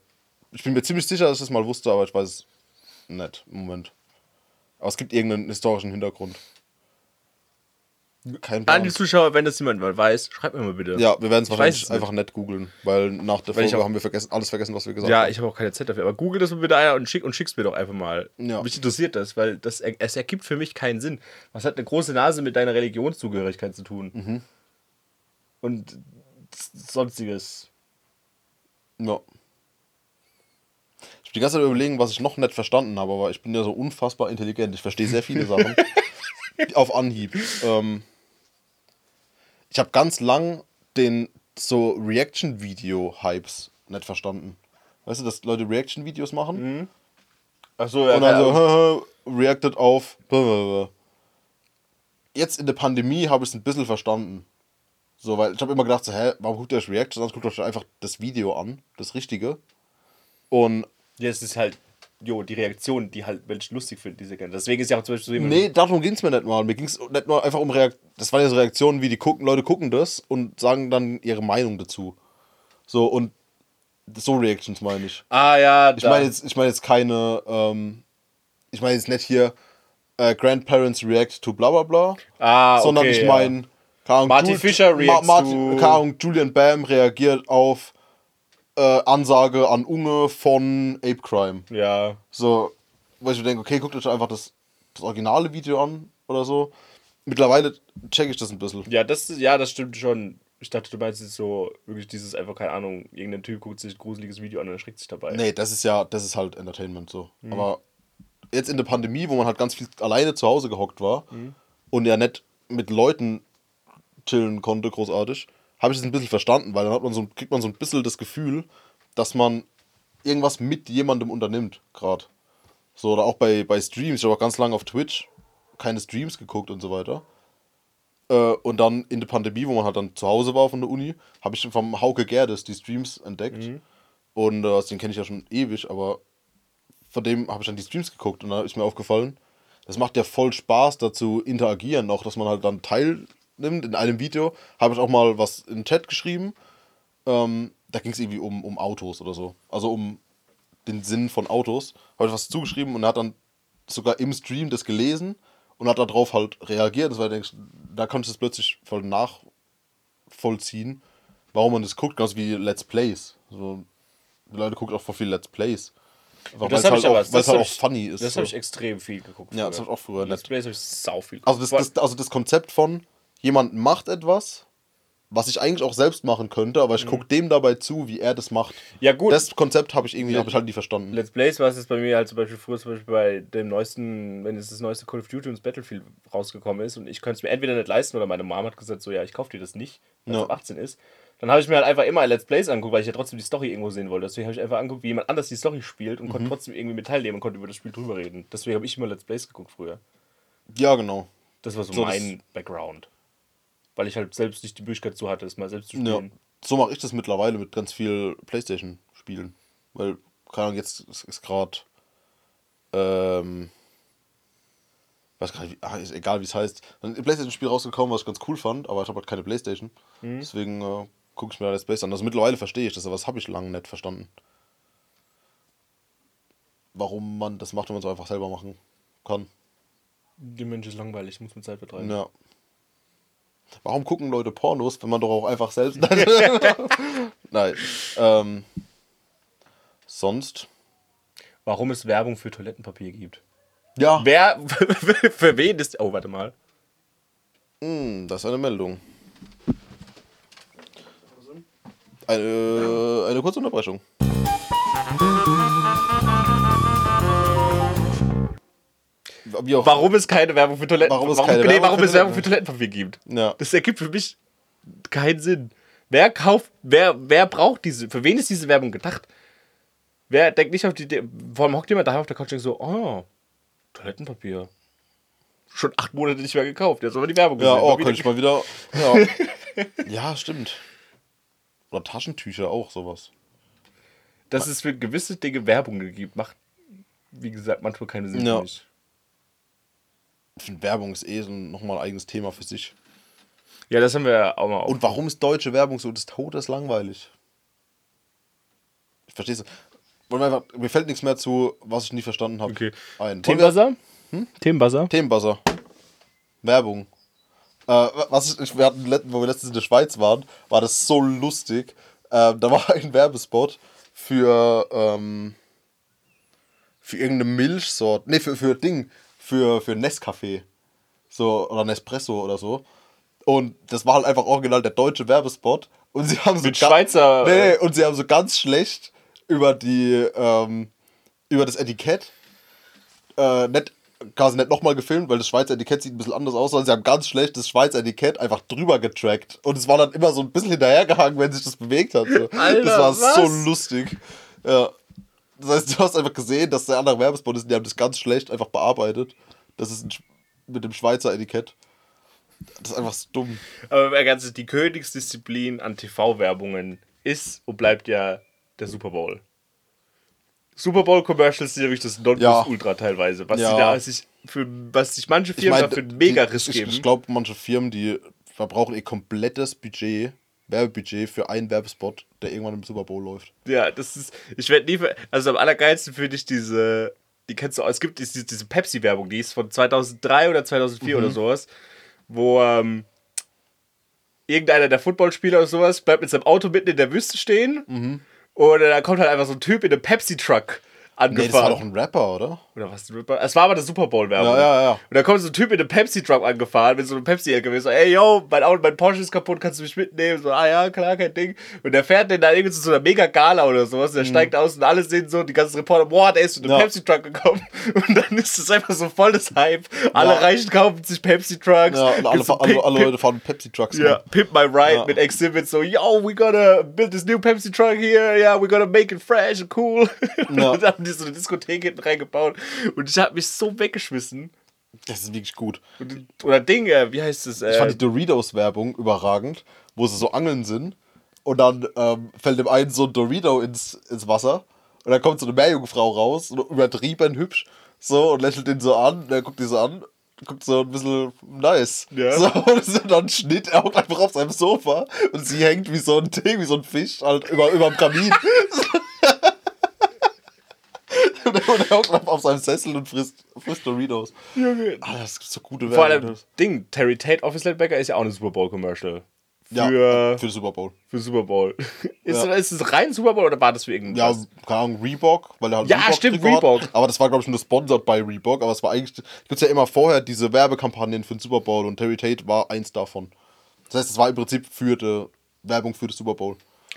Ich bin mir ziemlich sicher, dass ich das mal wusste, aber ich weiß es nicht Moment. Aber es gibt irgendeinen historischen Hintergrund. Kein an Plan. die Zuschauer, wenn das jemand mal weiß, schreibt mir mal bitte. Ja, wir werden es wahrscheinlich einfach nicht googeln, weil nach der Weil Folge auch- haben wir vergessen, alles vergessen, was wir gesagt Ja, haben. ich habe auch keine Zeit dafür. Aber google das mal bitte einer und, schick, und schick's mir doch einfach mal. Ja. Mich interessiert das, weil das, es ergibt für mich keinen Sinn. Was hat eine große Nase mit deiner Religionszugehörigkeit zu tun? Mhm. Und sonstiges. Ja. Bin die ganze Zeit überlegen, was ich noch nicht verstanden habe, aber ich bin ja so unfassbar intelligent. Ich verstehe sehr viele Sachen. *laughs* Auf Anhieb. Ähm, ich habe ganz lang den so Reaction-Video-Hypes nicht verstanden. Weißt du, dass Leute Reaction-Videos machen? Achso, ja. Und dann so, *laughs* reacted auf. Jetzt in der Pandemie habe ich es ein bisschen verstanden. So, weil ich habe immer gedacht, so, hä, warum guckt ihr euch Reaction an? Guckt euch einfach das Video an, das Richtige. Und ja, es ist halt, jo, die Reaktion, die halt welche lustig finden, diese gerne. Deswegen ist ja auch zum Beispiel so jemand. nee, darum ging es mir nicht mal. Mir ging es nicht mal einfach um Reaktionen. Das waren ja so Reaktionen, wie die gucken, Leute gucken das und sagen dann ihre Meinung dazu. So, und so Reactions meine ich. Ah, ja, Ich meine jetzt, ich meine jetzt keine, ähm, ich meine jetzt nicht hier äh, Grandparents react to bla bla bla. ah, okay, sondern ich ja. meine, Ahnung, Martin Fischer Martin, to- keine Ahnung, Julian Bam reagiert auf äh, Ansage an Unge von Ape Crime. Ja. So, wo ich mir denke, okay, guckt euch einfach das, das originale Video an oder so. Mittlerweile check ich das ein bisschen. Ja, das, ist- ja, das stimmt schon. Ich dachte, du meinst jetzt so, wirklich dieses einfach, keine Ahnung, irgendein Typ guckt sich ein gruseliges Video an und erschreckt sich dabei. Nee, das ist ja, das ist halt Entertainment so. Mhm. Aber jetzt in der Pandemie, wo man halt ganz viel alleine zu Hause gehockt war Mhm. und ja nicht mit Leuten chillen konnte, großartig, habe ich es ein bisschen verstanden, weil dann hat man so, kriegt man so ein bisschen das Gefühl, dass man irgendwas mit jemandem unternimmt, gerade. So, oder auch bei, bei Streams. Ich habe auch ganz lange auf Twitch keine Streams geguckt und so weiter. Äh, und dann in der Pandemie, wo man halt dann zu Hause war von der Uni, habe ich vom Hauke Gerdes die Streams entdeckt. Und äh, den kenne ich ja schon ewig, aber von dem habe ich dann die Streams geguckt und da ist mir aufgefallen, das macht ja voll Spaß, dazu interagieren, auch dass man halt dann teilnimmt. In einem Video habe ich auch mal was in den Chat geschrieben. Ähm, da ging es irgendwie um, um Autos oder so. Also um den Sinn von Autos. Habe ich was zugeschrieben und er hat dann sogar im Stream das gelesen und hat darauf halt reagiert. Das war, denke ich, da konnte ich das plötzlich voll nachvollziehen, warum man das guckt, genauso wie Let's Plays. So, die Leute gucken auch voll viel Let's Plays. Einfach, Das weil habe es ich halt, aber. auch, weil es halt auch ich- funny ist. Das so. habe ich extrem viel geguckt. Ja, das hab ich auch früher Let's. Plays habe ich sau viel Also das, das, also das Konzept von, jemand macht etwas, was ich eigentlich auch selbst machen könnte, aber ich gucke dem dabei zu, wie er das macht. Mhm. Ja, gut. Das Konzept habe ich irgendwie, habe ich halt nie verstanden. Let's Plays war es jetzt bei mir halt zum Beispiel früher zum Beispiel bei dem neuesten, wenn jetzt das neueste Call of Duty und das Battlefield rausgekommen ist und ich könnte es mir entweder nicht leisten oder meine Mom hat gesagt, so ja, ich kaufe dir das nicht, weil es Ja. ab 18 ist. Dann habe ich mir halt einfach immer Let's Plays angeguckt, weil ich ja trotzdem die Story irgendwo sehen wollte. Deswegen habe ich einfach angeguckt, wie jemand anders die Story spielt und Mhm. konnte trotzdem irgendwie mit teilnehmen und konnte über das Spiel drüber reden. Deswegen habe ich immer Let's Plays geguckt früher. Ja, genau. Das war so, So, mein Background. Weil ich halt selbst nicht die Möglichkeit zu hatte, es mal selbst zu Ja. spielen. So mache ich das mittlerweile mit ganz viel Playstation-Spielen. Weil, keine Ahnung, jetzt ist, gerade. Ähm. Weiß gar nicht, ach, ist egal wie es heißt. Ein Playstation-Spiel rausgekommen, was ich ganz cool fand, aber ich habe halt keine Playstation. Mhm. Deswegen äh, gucke ich mir Let's Plays an. Also mittlerweile verstehe ich das, aber das habe ich lange nicht verstanden. Warum man das macht, wenn man es einfach selber machen kann. Die Mensch ist langweilig, muss mit Zeit vertreiben. Ja. Warum gucken Leute Pornos, wenn man doch auch einfach selbst. *laughs* Nein. Ähm, sonst. Warum es Werbung für Toilettenpapier gibt. Ja. Wer, *laughs* für wen ist. Oh, warte mal. Hm, das ist eine Meldung. Eine, eine kurze Unterbrechung. Wie auch, Warum es keine Werbung für Toiletten Warum es warum, keine nee, Werbung warum es Werbung für Toiletten- Toilettenpapier gibt. Ja. Das ergibt für mich keinen Sinn. Wer kauft, wer, wer braucht diese, für wen ist diese Werbung gedacht? Wer denkt nicht auf die Idee, vor allem hockt jemand daheim auf der Couch und denkt so, oh, Toilettenpapier. Schon acht Monate nicht mehr gekauft, jetzt aber die Werbung Ja, gesehen. oh, Mal wieder könnte ich mal wieder. Ja. *laughs* ja, stimmt. Oder Taschentücher auch, sowas. Dass es für gewisse Dinge Werbung gibt, macht, wie gesagt, manchmal keinen Sinn Ja. für mich. Ich finde, Werbung ist eh so nochmal ein eigenes Thema für sich. Ja, das haben wir ja auch mal auf. Und warum ist deutsche Werbung so des Todes langweilig? Ich verstehe es. Mir fällt nichts mehr zu, was ich nie verstanden habe. Okay. Ein. Themenbuzzer? Hm? Themenbuzzer? Themenbuzzer. Werbung. Äh, was ich, wir hatten, wo wir letztens in der Schweiz waren, war das so lustig. Äh, da war *laughs* ein Werbespot für, ähm, für irgendeine Milchsorte. Nee, für, für Ding. Für, für Nescafé. So, oder Nespresso oder so. Und das war halt einfach original der deutsche Werbespot. Und sie haben so Mit Schweizer, Nee, äh, und sie haben so ganz schlecht über die, ähm, über das Etikett äh, nicht, quasi nicht nochmal gefilmt, weil das Schweizer Etikett sieht ein bisschen anders aus, sondern sie haben ganz schlecht das Schweizer Etikett einfach drüber getrackt. Und es war dann immer so ein bisschen hinterhergehangen, wenn sich das bewegt hat. So. *laughs* Alter, das war was? so lustig. Ja. Das heißt, du hast einfach gesehen, dass der andere Werbespot ist, und die haben das ganz schlecht einfach bearbeitet. Das ist ein, mit dem Schweizer Etikett. Das ist einfach so dumm. Aber ganz die Königsdisziplin an TV-Werbungen ist und bleibt ja der Super Bowl. Super Bowl-Commercials sind ja wirklich das Nonplusultra teilweise. Was, Ja. da sich für, was sich manche Ich Firmen meine, dafür einen mega Riss ich, geben. ich glaube, manche Firmen, die verbrauchen ihr komplettes Budget, Werbebudget für einen Werbespot, der irgendwann im Super Bowl läuft. Ja, das ist. Ich werde nie. Also am allergeilsten finde ich diese. Die kennst du auch. Es gibt diese, diese Pepsi-Werbung, die ist von 2003 oder 2004 Mhm. oder sowas, wo ähm, irgendeiner der Footballspieler oder sowas bleibt mit seinem Auto mitten in der Wüste stehen Mhm. und da kommt halt einfach so ein Typ in einem Pepsi-Truck Nee, angefahren. das war doch ein Rapper, oder? Oder was? Es war aber der Super Bowl-Werbung. Ja, ja, ja. Und da kommt so ein Typ in einem Pepsi-Truck angefahren, mit so einem Pepsi-LKW. So, ey, yo, mein Auto, mein Porsche ist kaputt, kannst du mich mitnehmen? So, ah ja, klar, kein Ding. Und der fährt den da irgendwie zu so einer Mega-Gala oder sowas. Der steigt aus und alle sehen so, die ganzen Reporter, boah, der ist mit einem Mhm. Ja. Pepsi-Truck gekommen. *laughs* Und dann ist es einfach so voll das Hype. Alle Ja. Reichen kaufen sich Pepsi-Trucks. Ja, und alle, so alle, alle Leute fahren Pepsi-Trucks. ja. Pimp My Ride Ja. mit Exhibit, so, yo, we gotta build this new Pepsi truck here, yeah, we gotta make it fresh and cool. *laughs* Und Ja. dann haben die so eine Diskothek hinten reingebaut und ich hab mich so weggeschmissen. Das ist wirklich gut. Und, oder Ding, äh, wie heißt es? Ich fand Äh, die Doritos-Werbung überragend, wo sie so angeln sind und dann ähm, fällt dem einen so ein Dorito ins, ins Wasser und dann kommt so eine Meerjungfrau raus, so übertrieben hübsch, so und lächelt den so an, der guckt die so an, guckt so ein bisschen nice. Ja. So, *laughs* und dann Schnitt, er hockt einfach auf seinem Sofa und sie hängt wie so ein Ding, wie so ein Fisch halt über, über dem Kamin. *laughs* *laughs* und er, hockt auf seinem Sessel und frisst, frisst Doritos. Junge. Ah, das ist so gute Vor Werbung. allem, Ding, Terry Tate Office Linebacker ist ja auch eine Super Bowl Commercial. Für, Ja, für, für Super Bowl. Super Bowl. *laughs* ist, Ja. ist es rein Super Bowl oder war das für Ja, irgendwas? keine Ahnung, Reebok, weil er halt Ja, Reebok stimmt, Reebok. Hat. Aber das war, glaube ich, nur sponsored bei Reebok. Aber es war eigentlich, gibt ja immer vorher diese Werbekampagnen für den Super Bowl und Terry Tate war eins davon. Das heißt, es war im Prinzip für die Werbung für den Super Bowl.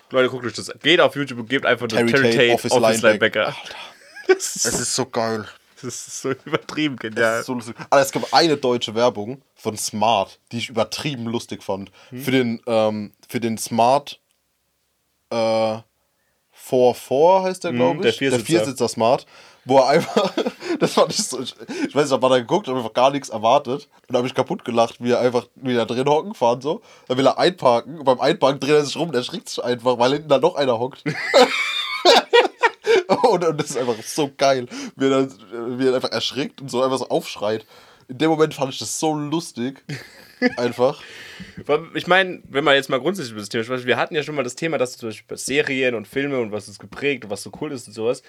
Leute, guckt euch das. Geht auf YouTube und gebt einfach Terry Terry, Tate Tate, Office Office, Linebacker. Linebacker. Das ist, ist so geil. das ist so übertrieben genial. so. Aber es gab eine deutsche Werbung von Smart, die ich übertrieben lustig fand. Hm. Für, den, ähm, für den Smart äh, 4-4 heißt der, glaube Hm, der ich. Viersitzer. Viersitzer Smart. Wo er einfach, *laughs* das fand ich so, ich, ich weiß nicht, ich hab da geguckt, habe einfach gar nichts erwartet. Und da habe ich kaputt gelacht, wie er einfach wieder drin hocken fahren so. Dann will er einparken und beim Einparken dreht er sich rum und erschrickt sich einfach, weil hinten da noch einer hockt. *laughs* *laughs* *laughs* und, das ist einfach so geil, wie er, dann, wie er einfach erschrickt und so einfach so aufschreit. In dem Moment fand ich das so lustig. *laughs* Einfach. Ich meine, wenn man jetzt mal grundsätzlich über das Thema spricht, wir hatten ja schon mal das Thema, dass zum Beispiel bei Serien und Filme und was uns geprägt und was so cool ist und sowas.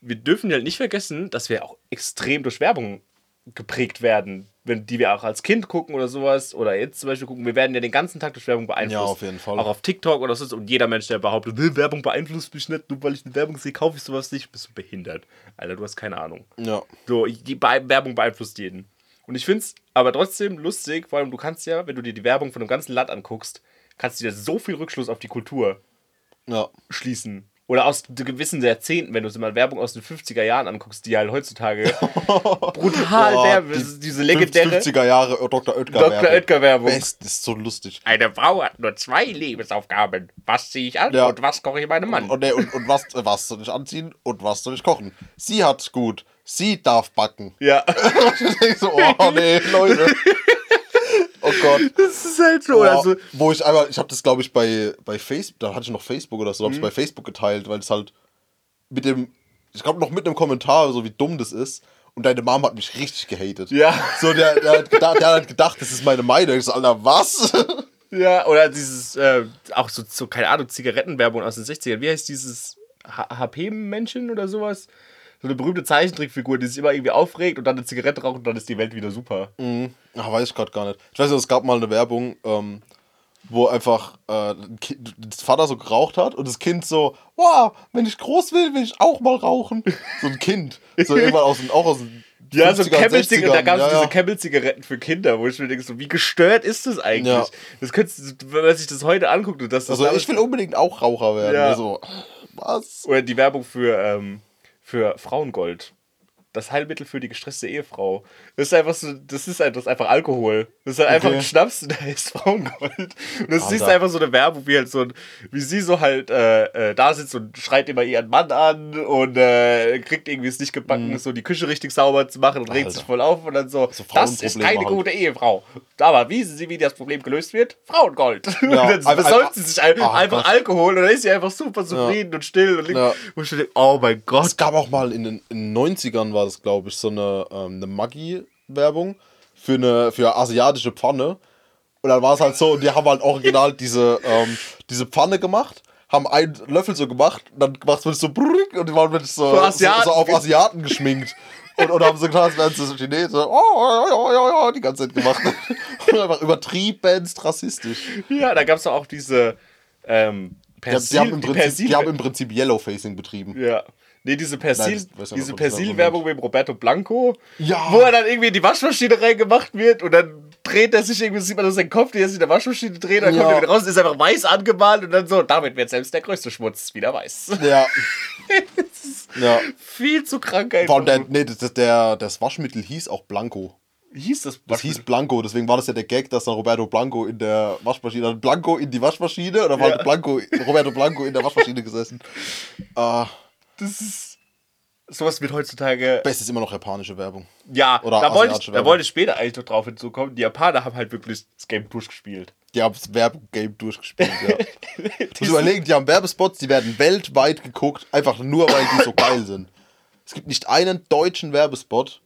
Wir dürfen halt nicht vergessen, dass wir auch extrem durch Werbung geprägt werden. Wenn die wir auch als Kind gucken oder sowas, oder jetzt zum Beispiel gucken, wir werden ja den ganzen Tag durch Werbung beeinflusst. Ja, auf jeden Fall. Auch auf TikTok oder so. Und jeder Mensch, der behauptet, "Nee, Werbung beeinflusst mich nicht, nur weil ich eine Werbung sehe, kaufe ich sowas nicht, bist du behindert. Alter, du hast keine Ahnung. Ja. So, die Be Werbung beeinflusst jeden. Und ich finde es aber trotzdem lustig, vor allem du kannst ja, wenn du dir die Werbung von einem ganzen Land anguckst, kannst du dir so viel Rückschluss auf die Kultur Ja. schließen. Oder aus gewissen Jahrzehnten, wenn du dir mal Werbung aus den 50er Jahren anguckst, die halt heutzutage *laughs* brutal Boah, Werbung, die diese legendäre 50er Jahre Dr. Oetker Dr. Werbung. Oetker Werbung. Best, das ist so lustig. Eine Frau hat nur zwei Lebensaufgaben. Was ziehe ich an Ja. und was koche ich meinem Mann? Und, nee, und, und was, äh, was soll ich anziehen und was soll ich kochen? Sie hat's gut. Sie darf backen. ja, *laughs* ich denk so, oh nee, Leute. *laughs* Oh Gott. *laughs* das ist halt so. Oh, Also, wo ich einmal, ich habe das glaube ich bei, bei Facebook, da hatte ich noch Facebook oder so, Mhm. habe es bei Facebook geteilt, weil es halt mit dem, ich glaube noch mit einem Kommentar, so wie dumm das ist. Und deine Mom hat mich richtig gehatet. Ja. So, der, der, hat gedacht, der hat gedacht, das ist meine Meinung. Ich so, Alter, was? ja, oder dieses, äh, auch so, so, keine Ahnung, Zigarettenwerbung aus den 60ern. Wie heißt dieses HP-Männchen oder sowas? So eine berühmte Zeichentrickfigur, die sich immer irgendwie aufregt und dann eine Zigarette raucht und dann ist die Welt wieder super. Ach, weiß ich gerade gar nicht. Ich weiß nicht, es gab mal eine Werbung, ähm, wo einfach äh, das Vater so geraucht hat und das Kind so, wow, wenn ich groß will, will ich auch mal rauchen. So ein Kind. So *laughs* irgendwann aus den, auch aus den Ja, so 50ern, Camel-Zigaretten, da gab es ja, diese ja. Camel-Zigaretten für Kinder, wo ich mir denke, so, wie gestört ist das eigentlich? Ja. Das könntest du, wenn man sich das heute anguckt und das, Also ich will unbedingt auch Raucher werden. Ja. Ja. So, was? Oder die Werbung für, ähm, für Frauengold. Das Heilmittel für die gestresste Ehefrau. Das ist einfach so, das ist, ein- das ist einfach Alkohol. Das ist halt einfach Okay. ein Schnaps und *laughs* der heißt Frauengold. Und das Alter. einfach so eine Werbung, wie halt so ein, wie sie so halt äh, äh, da sitzt und schreit immer ihren Mann an und äh, kriegt irgendwie es nicht gebacken, so die Küche richtig sauber zu machen und regt Mhm. Alter. sich voll auf und dann so, So das ist keine halt. gute Ehefrau. Aber wissen Sie, wie das Problem gelöst wird? Frauengold. *laughs* und Ja, dann einfach- besäuft sie sich ein, Ach einfach Gott. Alkohol und dann ist sie einfach super zufrieden und still und liegt, Ja. wo ich denke, oh mein Gott. Es gab auch mal in den, in den 90ern war das, glaube ich, so eine, ähm, eine Maggi-Werbung für eine für asiatische Pfanne. Und dann war es halt so, und die haben halt original diese, ähm, diese Pfanne gemacht, haben einen Löffel so gemacht, und dann macht es so brrrr, und die waren wirklich so, auf Asiaten geschminkt. Und, haben so getan, als wären sie ja, ja, ja, ja, die ganze Zeit gemacht. Und einfach übertriebenst rassistisch. Ja, da gab es auch diese ähm, Persil, Persil, die haben im Prinzip Yellowfacing betrieben. ja. Nee, diese Persil, nicht, diese Persil-Werbung mit Roberto Blanco, Ja. wo er dann irgendwie in die Waschmaschine reingemacht wird und dann dreht er sich irgendwie, sieht man nur seinen Kopf, der sich in der Waschmaschine dreht, dann Ja. kommt er wieder raus, ist einfach weiß angemalt und dann so, damit wird selbst der größte Schmutz wieder weiß. Ja. *laughs* ja. Viel zu krank einfach. der, nee, das, der, das Waschmittel hieß auch Blanco. Wie hieß das? Das hieß Blanco, deswegen war das ja der Gag, dass dann Roberto Blanco in der Waschmaschine, dann Blanco in die Waschmaschine dann war Ja. Blanco, Roberto Blanco in der Waschmaschine gesessen. Äh, *laughs* das ist. Sowas wird heutzutage. best ist immer noch japanische Werbung. Ja, Oder da, wollte ich, asiatische da Werbung. wollte ich später eigentlich noch drauf hinzukommen. Die Japaner haben halt wirklich das Game durchgespielt. Die haben das Werbegame durchgespielt, ja. *laughs* Muss überlegen, die haben Werbespots, die werden weltweit geguckt, einfach nur, weil die so geil sind. Es gibt nicht einen deutschen Werbespot,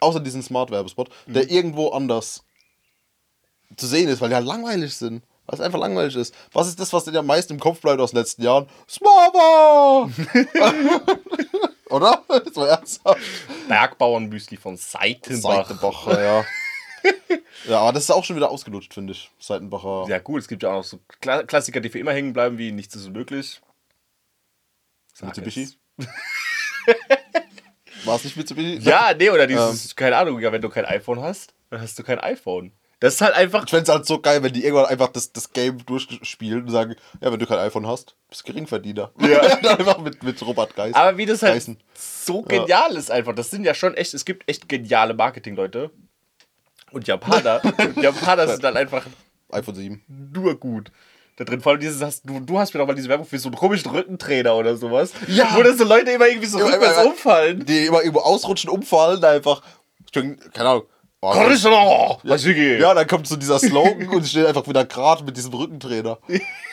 außer diesen Smart-Werbespot, der irgendwo anders zu sehen ist, weil die halt langweilig sind. Weil es einfach langweilig ist. Was ist das, was dir am meisten im Kopf bleibt aus den letzten Jahren? Smava! *laughs* Oder? Das war ernsthaft. Bergbauernmüsli von Seitenbach. Seitenbacher, ja. *laughs* Ja, aber das ist auch schon wieder ausgelutscht, finde ich. Seitenbacher. Ja, gut, es gibt ja auch noch so Kla Klassiker, die für immer hängen bleiben, wie Nichts ist unmöglich. Sag Mitsubishi? *laughs* War es nicht Mitsubishi? Ja, nee, oder dieses, keine Ahnung, ja, wenn du kein iPhone hast, dann hast du kein iPhone. Das ist halt einfach. Ich fände es halt so geil, wenn die irgendwann einfach das, das Game durchspielen und sagen, ja, wenn du kein iPhone hast, bist du Geringverdiener. Ja. *laughs* Einfach mit, mit Robert Geist. Aber wie das halt Geißen. so genial ist einfach. Das sind ja schon echt, es gibt echt geniale Marketing-Leute. Und Japaner, *laughs* Japaner sind dann einfach iPhone 7. nur gut. Da drin, vor allem dieses, hast, du, du hast mir doch mal diese Werbung für so einen komischen Rückentrainer oder sowas. Ja. Wo dann so Leute immer irgendwie so Ja, rückwärts aber- umfallen. Die immer irgendwo ausrutschen, umfallen, einfach. Keine Ahnung. Konnichiwa, Hashigi. ja, dann kommt so dieser Slogan und ich stehe einfach wieder gerade mit diesem Rückentrainer.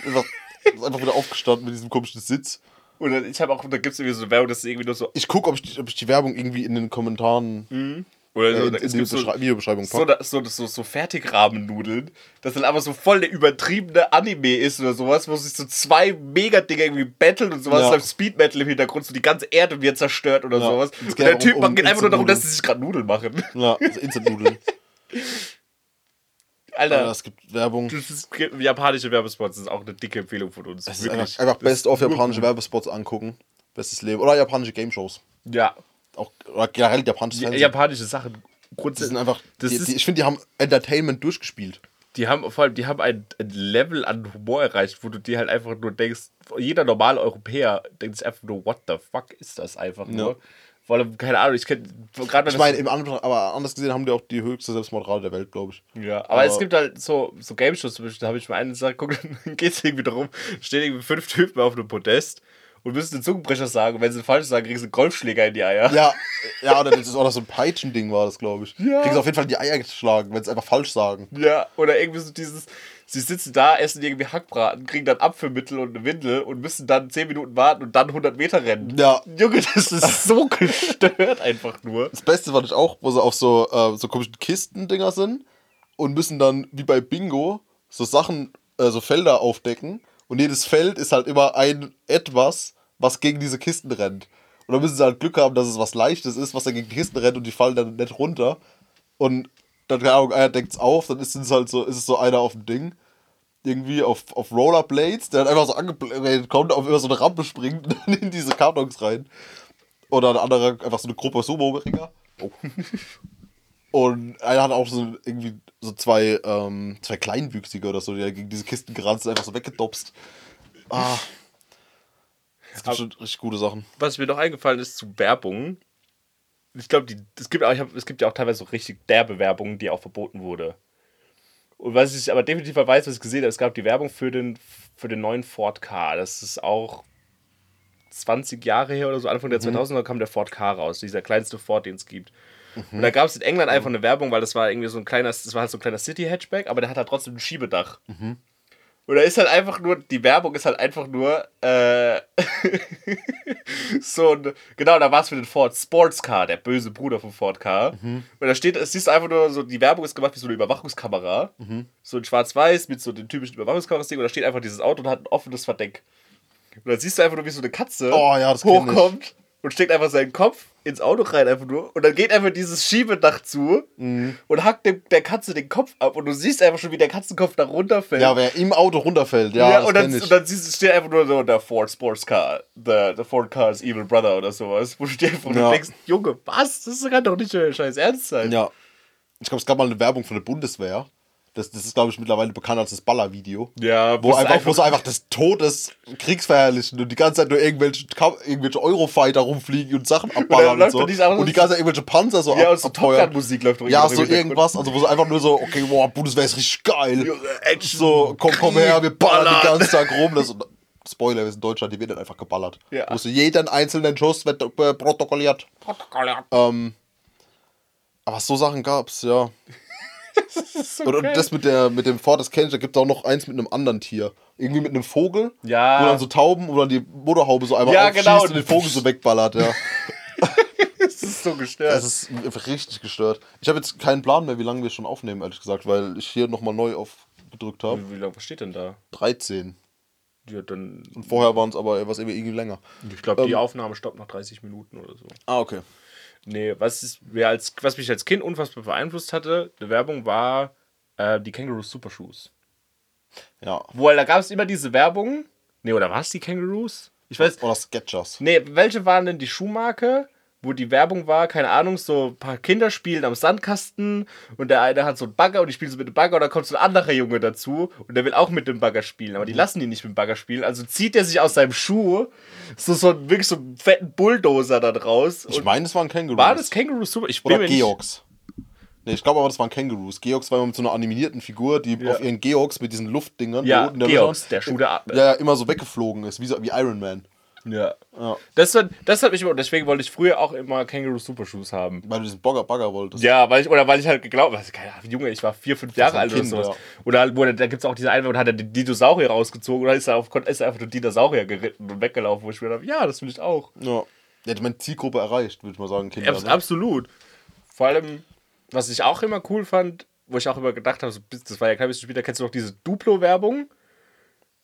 Einfach, ist einfach wieder aufgestanden mit diesem komischen Sitz. Und dann, ich habe auch, da gibt es irgendwie so eine Werbung, das ist irgendwie nur so, Ich gucke, ob, ob ich die Werbung irgendwie in den Kommentaren Oder so, äh, in, in die so, Beschrei Videobeschreibung so, so, so, so Fertigrahmennudeln, das dann aber so voll der übertriebene Anime ist oder sowas, wo sich so zwei Megadinger irgendwie battlen und sowas, Ja. läuft Speed Metal im Hintergrund, so die ganze Erde wird zerstört oder Ja. sowas. Und der um- Typ um geht einfach nur darum, dass sie sich gerade Nudeln machen. Ja, so Instant-Nudeln. *laughs* Alter, Ja, es gibt Werbung. das ist, japanische Werbespots das ist auch eine dicke Empfehlung von uns. Einfach, einfach best of nur japanische. Werbespots angucken. Bestes Leben. Oder japanische Game-Shows. Ja, Auch generell japanisches Ja- Fernsehen. japanische Sachen. Die Grundsätzlich. sind einfach. Das die, ist- die, ich finde, die haben Entertainment durchgespielt. Die haben vor allem, die haben ein, ein Level an Humor erreicht, wo du dir halt einfach nur denkst, jeder normale Europäer denkt sich einfach nur, what the fuck ist das einfach nur? Vor allem, keine Ahnung, ich kenne gerade Ich meine, im anderen, aber anders gesehen haben die auch die höchste Selbstmordrate der Welt, glaube ich. Ja, aber, es aber- gibt halt so, so Game Shows zum Beispiel, da habe ich mal einen gesagt, guck, *laughs* dann geht es irgendwie darum, stehen irgendwie fünf Typen auf einem Podest und müssen den Zungenbrecher sagen, und wenn sie falsch sagen, kriegen sie einen Golfschläger in die Eier. Ja, ja, oder das ist auch so ein Peitschending war das, glaube ich. Ja. Kriegen sie auf jeden Fall in die Eier geschlagen, wenn sie einfach falsch sagen. Ja, oder irgendwie so dieses, sie sitzen da, essen irgendwie Hackbraten, kriegen dann Apfelmittel und eine Windel und müssen dann 10 Minuten warten und dann 100 Meter rennen. Ja. Junge, das ist so *laughs* gestört einfach nur. Das Beste fand ich auch, wo sie auf so, äh, so komischen Kistendinger sind und müssen dann, wie bei Bingo, so Sachen, äh, so Felder aufdecken. Und jedes Feld ist halt immer ein etwas, was gegen diese Kisten rennt. Und dann müssen sie halt Glück haben, dass es was Leichtes ist, was dann gegen die Kisten rennt und die fallen dann nicht runter. Und dann, keine Ahnung, einer deckt es auf, dann ist es halt so, ist es so einer auf dem Ding. Irgendwie auf, auf Rollerblades, der dann einfach so angeblendet kommt, auf über so eine Rampe springt und dann in diese Kartons rein. Oder ein anderer, einfach so eine Gruppe Sumo-Ringer. Oh. Und einer hat auch so irgendwie so zwei, ähm, zwei Kleinwüchsige oder so, die gegen diese Kisten gerannt sind, einfach so weggedopst. Ah. Es gibt schon richtig gute Sachen. Was mir noch eingefallen ist zu Werbung. Ich glaube, es, gibt auch- ich hab, es gibt ja auch teilweise so richtig derbe Werbung, die auch verboten wurde. Und was ich aber definitiv weiß, was ich gesehen habe, es gab die Werbung für den, für den neuen Ford K. Das ist auch 20 Jahre her oder so, Anfang der 2000er kam der Ford K raus, dieser kleinste Ford, den es gibt. Und da gab es in England einfach eine Werbung, weil das war irgendwie so ein kleiner, das war halt so ein kleiner City-Hatchback, aber der hat halt trotzdem ein Schiebedach. Und da ist halt einfach nur, die Werbung ist halt einfach nur, äh, *laughs* so ein, genau, da war es für den Ford Sportscar, der böse Bruder von Ford Car. Und da steht, es ist einfach nur so, die Werbung ist gemacht wie so eine Überwachungskamera. So in schwarz-weiß mit so den typischen Überwachungskameras-Ding und da steht einfach dieses Auto und hat ein offenes Verdeck. Und dann siehst du einfach nur, wie so eine Katze Oh ja, hochkommt und steckt einfach seinen Kopf ins Auto rein, einfach nur. Und dann geht einfach dieses Schiebedach zu Mhm. und hackt dem, der Katze den Kopf ab. Und du siehst einfach schon, wie der Katzenkopf da runterfällt. Ja, wer im Auto runterfällt, ja, Ja, und, dann, und dann siehst, du- steht einfach nur so der Ford Sports Car, the, the Ford Car's Evil Brother oder sowas, wo du dir einfach Ja. denkst, Junge, was? Das kann doch nicht euer scheiß Ernst sein. ja. Ich glaube, es gab mal eine Werbung von der Bundeswehr. Das, das ist, glaube ich, mittlerweile bekannt als das Baller-Video. Ja, Wo es einfach, wo sie einfach des Todes Kriegsverherrlichen und die ganze Zeit nur irgendwelche, irgendwelche Eurofighter rumfliegen und Sachen *laughs* abballern und, läuft so. Und die ganze Zeit irgendwelche Panzer so ja, ab, und so Top Musik läuft doch Ja, irgendwie so irgendwas, also wo sie einfach nur so, okay, boah, Bundeswehr ist richtig geil. Action, So, komm, komm her, wir ballern den ballern. ganzen Tag rum. Das, Spoiler, wir sind in Deutschland, die wird dann einfach geballert. Ja. Wo so jeden einzelnen Schuss wird äh, protokolliert. Ähm, aber so Sachen gab's, ja. So Und, und das mit, der, mit dem Ford, das kenn ich, da gibt es auch noch eins mit einem anderen Tier. Irgendwie mit einem Vogel. Ja. Wo dann so Tauben, dann die Motorhaube so einmal Ja, aufschießt genau. und den Vogel so wegballert, ja. *laughs* das ist so gestört. Das ist einfach richtig gestört. Ich habe jetzt keinen Plan mehr, wie lange wir schon aufnehmen, ehrlich gesagt, weil ich hier nochmal neu aufgedrückt habe. wie, wie lange was steht denn da? 13. Ja, dann, Und vorher waren es aber was irgendwie länger. ich glaube, die Ähm. Aufnahme stoppt nach 30 Minuten oder so. Ah, okay. Nee, was, ist, mir als, was mich als Kind unfassbar beeinflusst hatte, die Werbung war äh, die Kangaroos Super Shoes. Ja. Wo, da gab es immer diese Werbung. Nee, oder war es die Kangaroos? Ich weiß. Oder Sketchers. Nee, welche waren denn die Schuhmarke, wo die Werbung war, keine Ahnung, so ein paar Kinder spielen am Sandkasten und der eine hat so einen Bagger und die spielen so mit dem Bagger und dann kommt so ein anderer Junge dazu und der will auch mit dem Bagger spielen, aber die lassen ihn nicht mit dem Bagger spielen, also zieht er sich aus seinem Schuh so, so einen- wirklich so einen fetten Bulldozer dann raus. Ich meine, es waren Kangaroos. war das Super? Ich bin Oder Georgs. Nee, ich glaube aber, das waren Kangaroos. Georgs war immer mit so einer animierten Figur, die Ja. auf ihren Georgs mit diesen Luftdingern, Ja, Georgs, der Schuh, der atmet. ja, ja, immer so weggeflogen ist, wie, so, wie Iron Man. Ja. Ja. Das, hat- das hat mich immer, deswegen wollte ich früher auch immer Kangaroo Super Shoes haben. Weil du diesen Bagger, Bagger wolltest. Ja, weil ich, oder weil ich halt geglaubt habe, keine Ahnung, Junge, ich war vier, fünf Jahre alt oder sowas. ja. Oder halt, wo, da gibt es auch diese eine, und hat er den Dinosaurier rausgezogen dann ist er, auf, ist er einfach den Dinosaurier geritten und weggelaufen, wo ich mir dachte, ja, das will ich auch. Ja. Ja, ich meine, Zielgruppe erreicht, würde ich mal sagen, Kinder. Abs ne? Absolut. Vor allem, was ich auch immer cool fand, wo ich auch immer gedacht habe, so, das war ja kein bisschen später, kennst du noch diese Duplo-Werbung?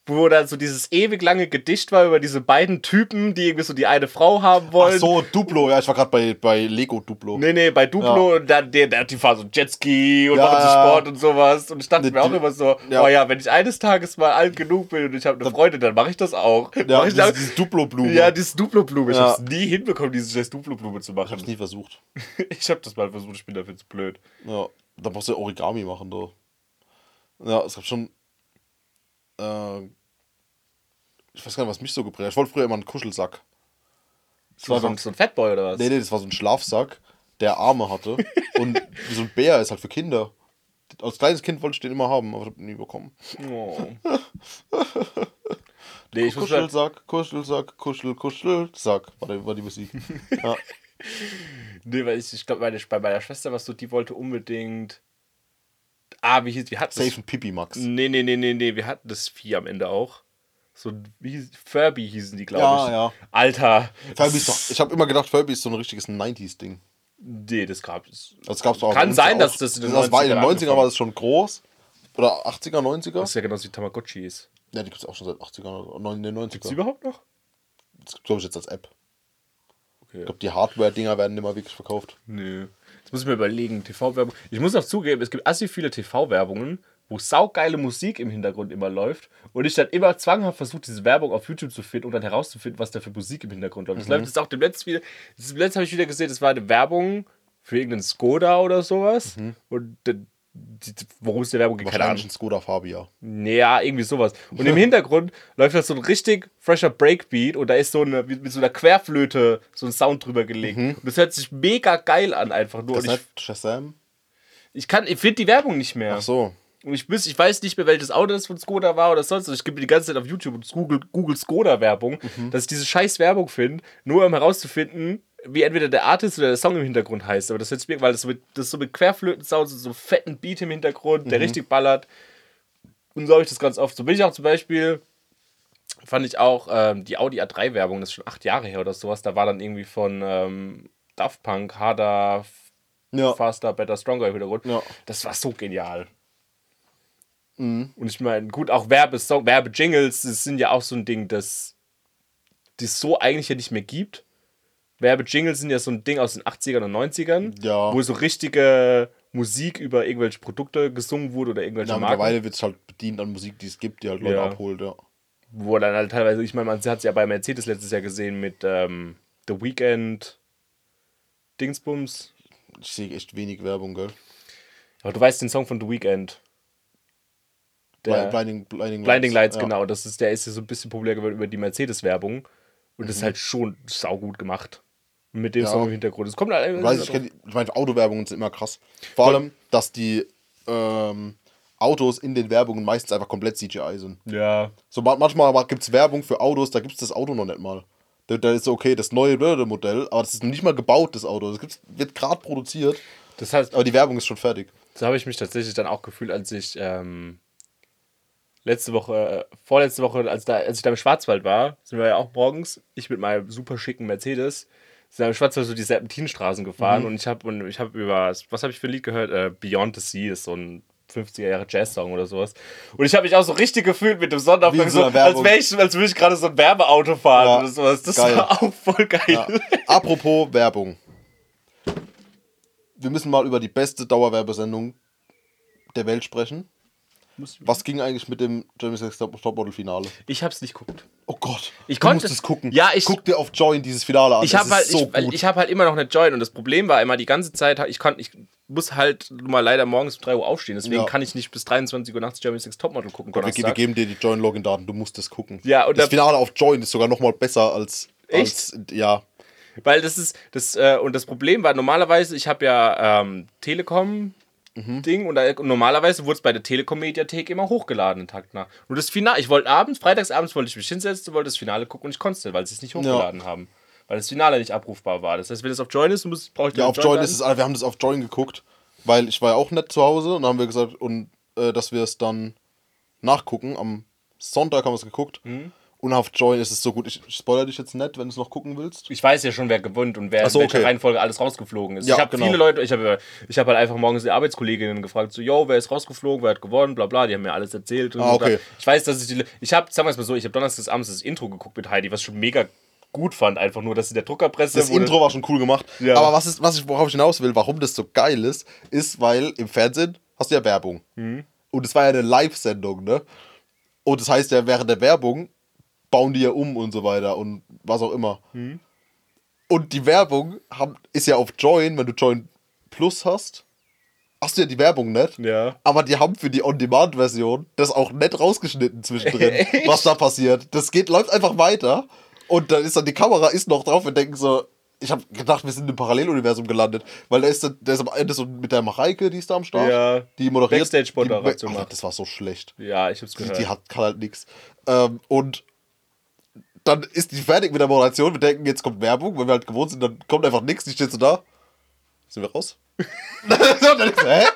Wo dann so dieses ewig lange Gedicht war über diese beiden Typen, die irgendwie so die eine Frau haben Ach wollen. so, Duplo. Ja, ich war gerade bei, bei Lego Duplo. Nee, nee, bei Duplo, und dann, der, der, die fahren so Jetski und Ja, machen so ja. Sport und sowas. Und ich dachte Ne, mir auch die- immer so, ja. oh ja, wenn ich eines Tages mal alt genug bin und ich habe eine Freundin, dann mache ich das auch. Ja, ich diese, dann- diese Duplo-Blume. ja, dieses Duplo-Blume. Ich Ja. hab's nie hinbekommen, diese scheiß Duplo-Blume zu ich hab's machen. nie versucht. *laughs* Ich hab das mal versucht, ich bin dafür zu blöd. Ja, da brauchst du ja Origami machen, da. Ja, es gab schon. Äh, ich weiß gar nicht, was mich so geprägt hat. Ich wollte früher immer einen Kuschelsack. Das war so ein, so ein Fatboy oder was? Nee, nee, das war so ein Schlafsack, der Arme hatte. *laughs* Und so ein Bär ist halt für Kinder. Als kleines Kind wollte ich den immer haben, aber ich hab ihn nie bekommen. Oh. nee, ich Kuschelsack, Kuschelsack, Kuschel, Kuschelsack. War, die- war die Musik. Ja. *laughs* nee, weil ich, ich glaube, meine, bei meiner Schwester war so, die wollte unbedingt. Ah, wie hieß, wir hatten Safe das, Pipi Max. Nee, nee, nee, nee, nee, wir hatten das Vieh am Ende auch. So, wie Furby hießen die, glaube Ja, ich. ja. Alter. Furby ist doch, ich habe immer gedacht, Furby ist so ein richtiges 90s-Ding. Nee, das gab es. Das gab's auch. Kann sein, ja dass auch. das in den das war in den 90ern 90ern angefangen war das schon groß. Oder 80er, 90er? Das ist ja genauso wie Tamagotchis. Ja, die gibt es auch schon seit 80er oder in den 90er. Gibt's die überhaupt noch? Das gibt glaube ich jetzt als App. Okay. Ich glaube, die Hardware-Dinger werden immer wirklich verkauft. Nö. Jetzt muss ich mir überlegen, TV-Werbung. Ich muss auch zugeben, es gibt assi viele TV-Werbungen, wo saugeile Musik im Hintergrund immer läuft und ich dann immer zwanghaft versuche, diese Werbung auf YouTube zu finden und dann herauszufinden, was da für Musik im Hintergrund läuft. Das läuft jetzt auch dem letzten wieder. Das letzte habe ich wieder gesehen, das war eine Werbung für irgendeinen Skoda oder sowas. Und die- die- worum es der Werbung geht, keine Ahnung. ein Skoda Fabia. Ja, irgendwie sowas. Und im Hintergrund *laughs* läuft da so ein richtig fresher Breakbeat und da ist so eine, mit so einer Querflöte so ein Sound drüber gelegt. Und das hört sich mega geil an, einfach nur. Das Und ich, nicht Shazam? ich kann, ich finde die Werbung nicht mehr. Ach so. Und ich, wüs- ich weiß nicht mehr, welches Auto das von Skoda war oder sonst was. Ich gebe die ganze Zeit auf YouTube und Google, Google Skoda-Werbung, Mhm. dass ich diese scheiß Werbung finde, nur um herauszufinden, wie entweder der Artist oder der Song im Hintergrund heißt. Aber das jetzt mir, weil das, so mit, das so mit Querflöten-Sounds, so fetten Beat im Hintergrund, Mhm. der richtig ballert. Und so habe ich das ganz oft. So bin ich auch zum Beispiel, fand ich auch ähm, die Audi A3-Werbung, das ist schon acht Jahre her oder sowas. Da war dann irgendwie von ähm, Daft Punk, Harder, Ja. Faster, Better, Stronger im Hintergrund. Ja. Das war so genial. Und ich meine, gut, auch Werbesong, Werbejingles, das sind ja auch so ein Ding, das es so eigentlich ja nicht mehr gibt. Werbejingles sind ja so ein Ding aus den 80ern und 90ern, Ja. wo so richtige Musik über irgendwelche Produkte gesungen wurde oder irgendwelche Ja, Marken. mittlerweile wird es halt bedient an Musik, die es gibt, die halt Leute Ja. abholt, ja. Wo dann halt teilweise, ich meine, man hat es ja bei Mercedes letztes Jahr gesehen mit ähm, The Weeknd, Dingsbums. Ich sehe echt wenig Werbung, gell? Aber du weißt den Song von The Weeknd. Der, Blinding, Blinding, Blinding Lights, ja. genau. Das ist, der ist ja so ein bisschen populär geworden über die Mercedes-Werbung. Und das ist halt schon saugut gemacht. Mit dem Mhm. Ja. Song im Hintergrund. Es kommt halt Ich weiß, ich, kenn, ich meine, Autowerbungen sind immer krass. Vor allem, dass die ähm, Autos in den Werbungen meistens einfach komplett CGI sind. Ja. So ma- manchmal gibt es Werbung für Autos, da gibt es das Auto noch nicht mal. Da, da ist okay, das neue Modell, aber das ist noch nicht mal gebaut, das Auto. Das wird gerade produziert, Das heißt, aber die Werbung ist schon fertig. so habe ich mich tatsächlich dann auch gefühlt, als ich ähm, letzte Woche, äh, vorletzte Woche, als, da, als ich da im Schwarzwald war, sind wir ja auch morgens, ich mit meinem super schicken Mercedes, sind wir im Schwarzwald so die Serpentinstraßen gefahren und ich habe und ich habe über, was habe ich für ein Lied gehört? Äh, Beyond the Sea ist so ein 50er Jahre Jazz-Song oder sowas. Und ich habe mich auch so richtig gefühlt mit dem Sonnenaufgang, so als ich, als würde ich gerade so ein Werbeauto fahren Ja, oder sowas. Das geil. war auch voll geil. Ja. Apropos Werbung. Wir müssen mal über die beste Dauerwerbesendung der Welt sprechen. Was ging eigentlich mit dem Jeremy's Next Top Topmodel Finale? Ich habe es nicht geguckt. Oh Gott, Ich du konnte- musst es gucken. Ja, ich- Guck dir auf Join dieses Finale an. Ich habe halt, so ich, ich hab halt immer noch eine Join und das Problem war immer die ganze Zeit, ich, kann, ich muss halt mal leider morgens um 3 Uhr aufstehen, deswegen Ja. kann ich nicht bis 23 Uhr nachts Jeremy Six Topmodel gucken. wir, wir Donnerstag. geben dir die Join-Login-Daten, du musst es gucken. Ja, und das da- Finale auf Join ist sogar noch mal besser als, als ja. Weil das ist, das, äh, und das Problem war, normalerweise, ich habe ja ähm, Telekom. Mhm. Ding und, da, normalerweise wurde es bei der Telekom-Mediathek immer hochgeladen, den Tag nach. Und das Finale, ich wollte abends, freitagsabends wollte ich mich hinsetzen, wollte das Finale gucken und ich konnte es nicht, weil sie es nicht hochgeladen haben. Weil das Finale nicht abrufbar war. Das heißt, wenn es auf Join ist, muss, brauche ich Ja, auf Join laden. ist es, wir haben das auf Join geguckt, weil ich war ja auch nicht zu Hause und dann haben wir gesagt, und, äh, dass wir es dann nachgucken. Am Sonntag haben wir es geguckt. Mhm. Und auf Join ist es so gut. Ich spoilere dich jetzt nicht, wenn du es noch gucken willst. Ich weiß ja schon, wer gewonnen und wer so, in welcher okay. Reihenfolge alles rausgeflogen ist. Ja, ich habe genau. viele Leute, ich habe ich hab halt einfach morgens die Arbeitskolleginnen gefragt, so, yo, wer ist rausgeflogen, wer hat gewonnen, bla bla, die haben mir alles erzählt. Und Ah, okay. Ich weiß, dass ich die, ich habe, sagen wir es mal so, ich habe donnerstags abends das Intro geguckt mit Heidi, was schon mega gut fand, einfach nur, dass in der Druckerpresse Das Intro war schon cool gemacht. Ja. Aber was ist, was ich, worauf ich hinaus will, warum das so geil ist, ist, weil im Fernsehen hast du ja Werbung. Mhm. Und es war ja eine Live-Sendung, ne? Und das heißt ja, während der Werbung bauen die ja um und so weiter und was auch immer. Mhm. Und die Werbung haben, ist ja auf Join, wenn du Join Plus hast, hast du ja die Werbung nicht. Ja. Aber die haben für die On-Demand-Version das auch nett rausgeschnitten zwischendrin, *laughs* was da passiert. Das geht, läuft einfach weiter und dann ist dann die Kamera ist noch drauf und denken so, ich habe gedacht, wir sind im Paralleluniversum gelandet, weil da ist, dann- der ist am Ende so mit der Mareike, die ist da am Start, Ja. die moderiert. Backstage-Moderation die- macht. Das war so schlecht. Ja, ich hab's Die, gehört. die hat, kann halt nichts. Ähm, und dann ist die fertig mit der Moderation. Wir denken, jetzt kommt Werbung, weil wir halt gewohnt sind, dann kommt einfach nichts. Die steht so da. Sind wir raus? so, *laughs* dann du, hä?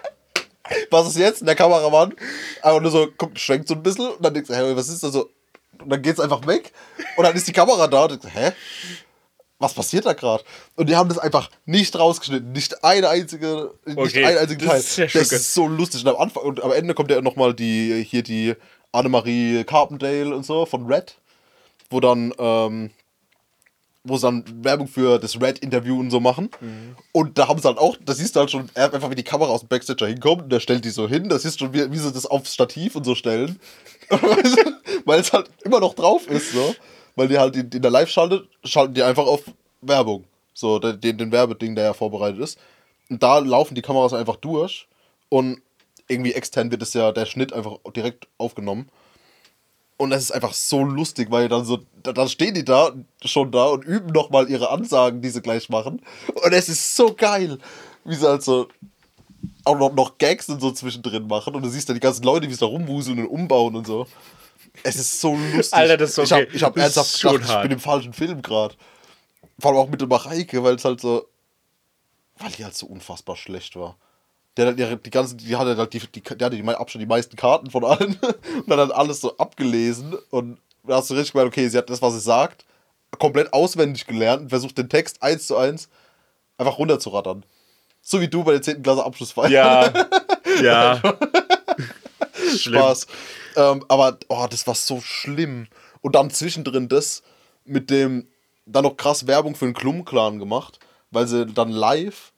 Was ist jetzt? Und der Kameramann aber nur so, guckt, schwenkt so ein bisschen und dann denkst du, hä, was ist da so? Und dann geht's einfach weg und dann ist die Kamera da und denkst, hä? Was passiert da gerade? Und die haben das einfach nicht rausgeschnitten. Nicht eine einzige, nicht Okay, einen einzigen das Teil. ist das ist so lustig. Und am Anfang und am Ende kommt ja nochmal die, hier die Annemarie Carpendale und so von Red, wo dann, ähm, wo sie dann Werbung für das Red-Interview und so machen. Und da haben sie halt auch, da siehst du halt schon einfach, wie die Kamera aus dem Backstage da hinkommt und der stellt die so hin. Das siehst du schon, wie, wie sie das aufs Stativ und so stellen. *laughs* Weil es halt immer noch drauf ist, so. Weil die halt in, in der Live schaltet, schalten die einfach auf Werbung. So, den, den den Werbeding, der ja vorbereitet ist. Und da laufen die Kameras einfach durch und irgendwie extern wird es ja der Schnitt einfach direkt aufgenommen. Und das ist einfach so lustig, weil dann so, da- dann stehen die da schon da und üben nochmal ihre Ansagen, die sie gleich machen. Und es ist so geil, wie sie halt so auch noch, noch Gags und so zwischendrin machen. Und du siehst dann die ganzen Leute, wie sie da rumwuseln und umbauen und so. Es ist so lustig. Alter, das ist Ich habe okay. ich hab Das ernsthaft gedacht, ich hart. bin im falschen Film gerade. Vor allem auch mit der Mareike, weil es halt so. Weil die halt so unfassbar schlecht war. Der hat die, ganzen, die hatte halt die, die, der hatte die Abstand die meisten Karten von allen *laughs* und dann hat alles so abgelesen und da hast du richtig gemerkt, okay, sie hat das, was sie sagt, komplett auswendig gelernt und versucht den Text eins zu eins einfach runterzurattern. So wie du bei der 10. Klasse Abschlussfeier. Ja. *laughs* ja. *laughs* Schlimm. Spaß. Ähm, aber oh, das war so schlimm. Und dann zwischendrin das mit dem, dann noch krass Werbung für den Klum-Clan gemacht, weil sie dann live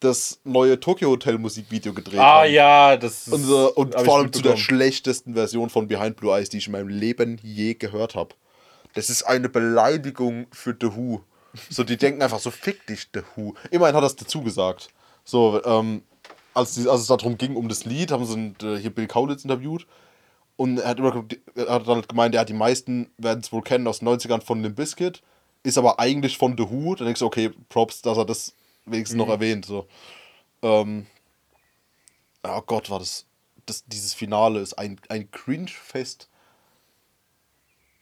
das neue Tokyo Hotel Musikvideo gedreht Ah haben. ja, das ist. Und, so, und vor allem zu der schlechtesten Version von Behind Blue Eyes, die ich in meinem Leben je gehört habe. Das ist eine Beleidigung für The Who. So, die denken einfach so, fick dich, The Who. Immerhin hat er es dazu gesagt. So, ähm, als, die, als es darum ging, um das Lied, haben sie äh, hier Bill Kaulitz interviewt. Und er hat, immer, er hat dann gemeint, er hat die meisten werden es wohl kennen aus den 90ern von Limp Bizkit, ist aber eigentlich von The Who. Dann denkst du, okay, Props, dass er das wenigstens noch erwähnt. So. Ähm, oh Gott, war das, das. Dieses Finale ist ein, ein Cringe-Fest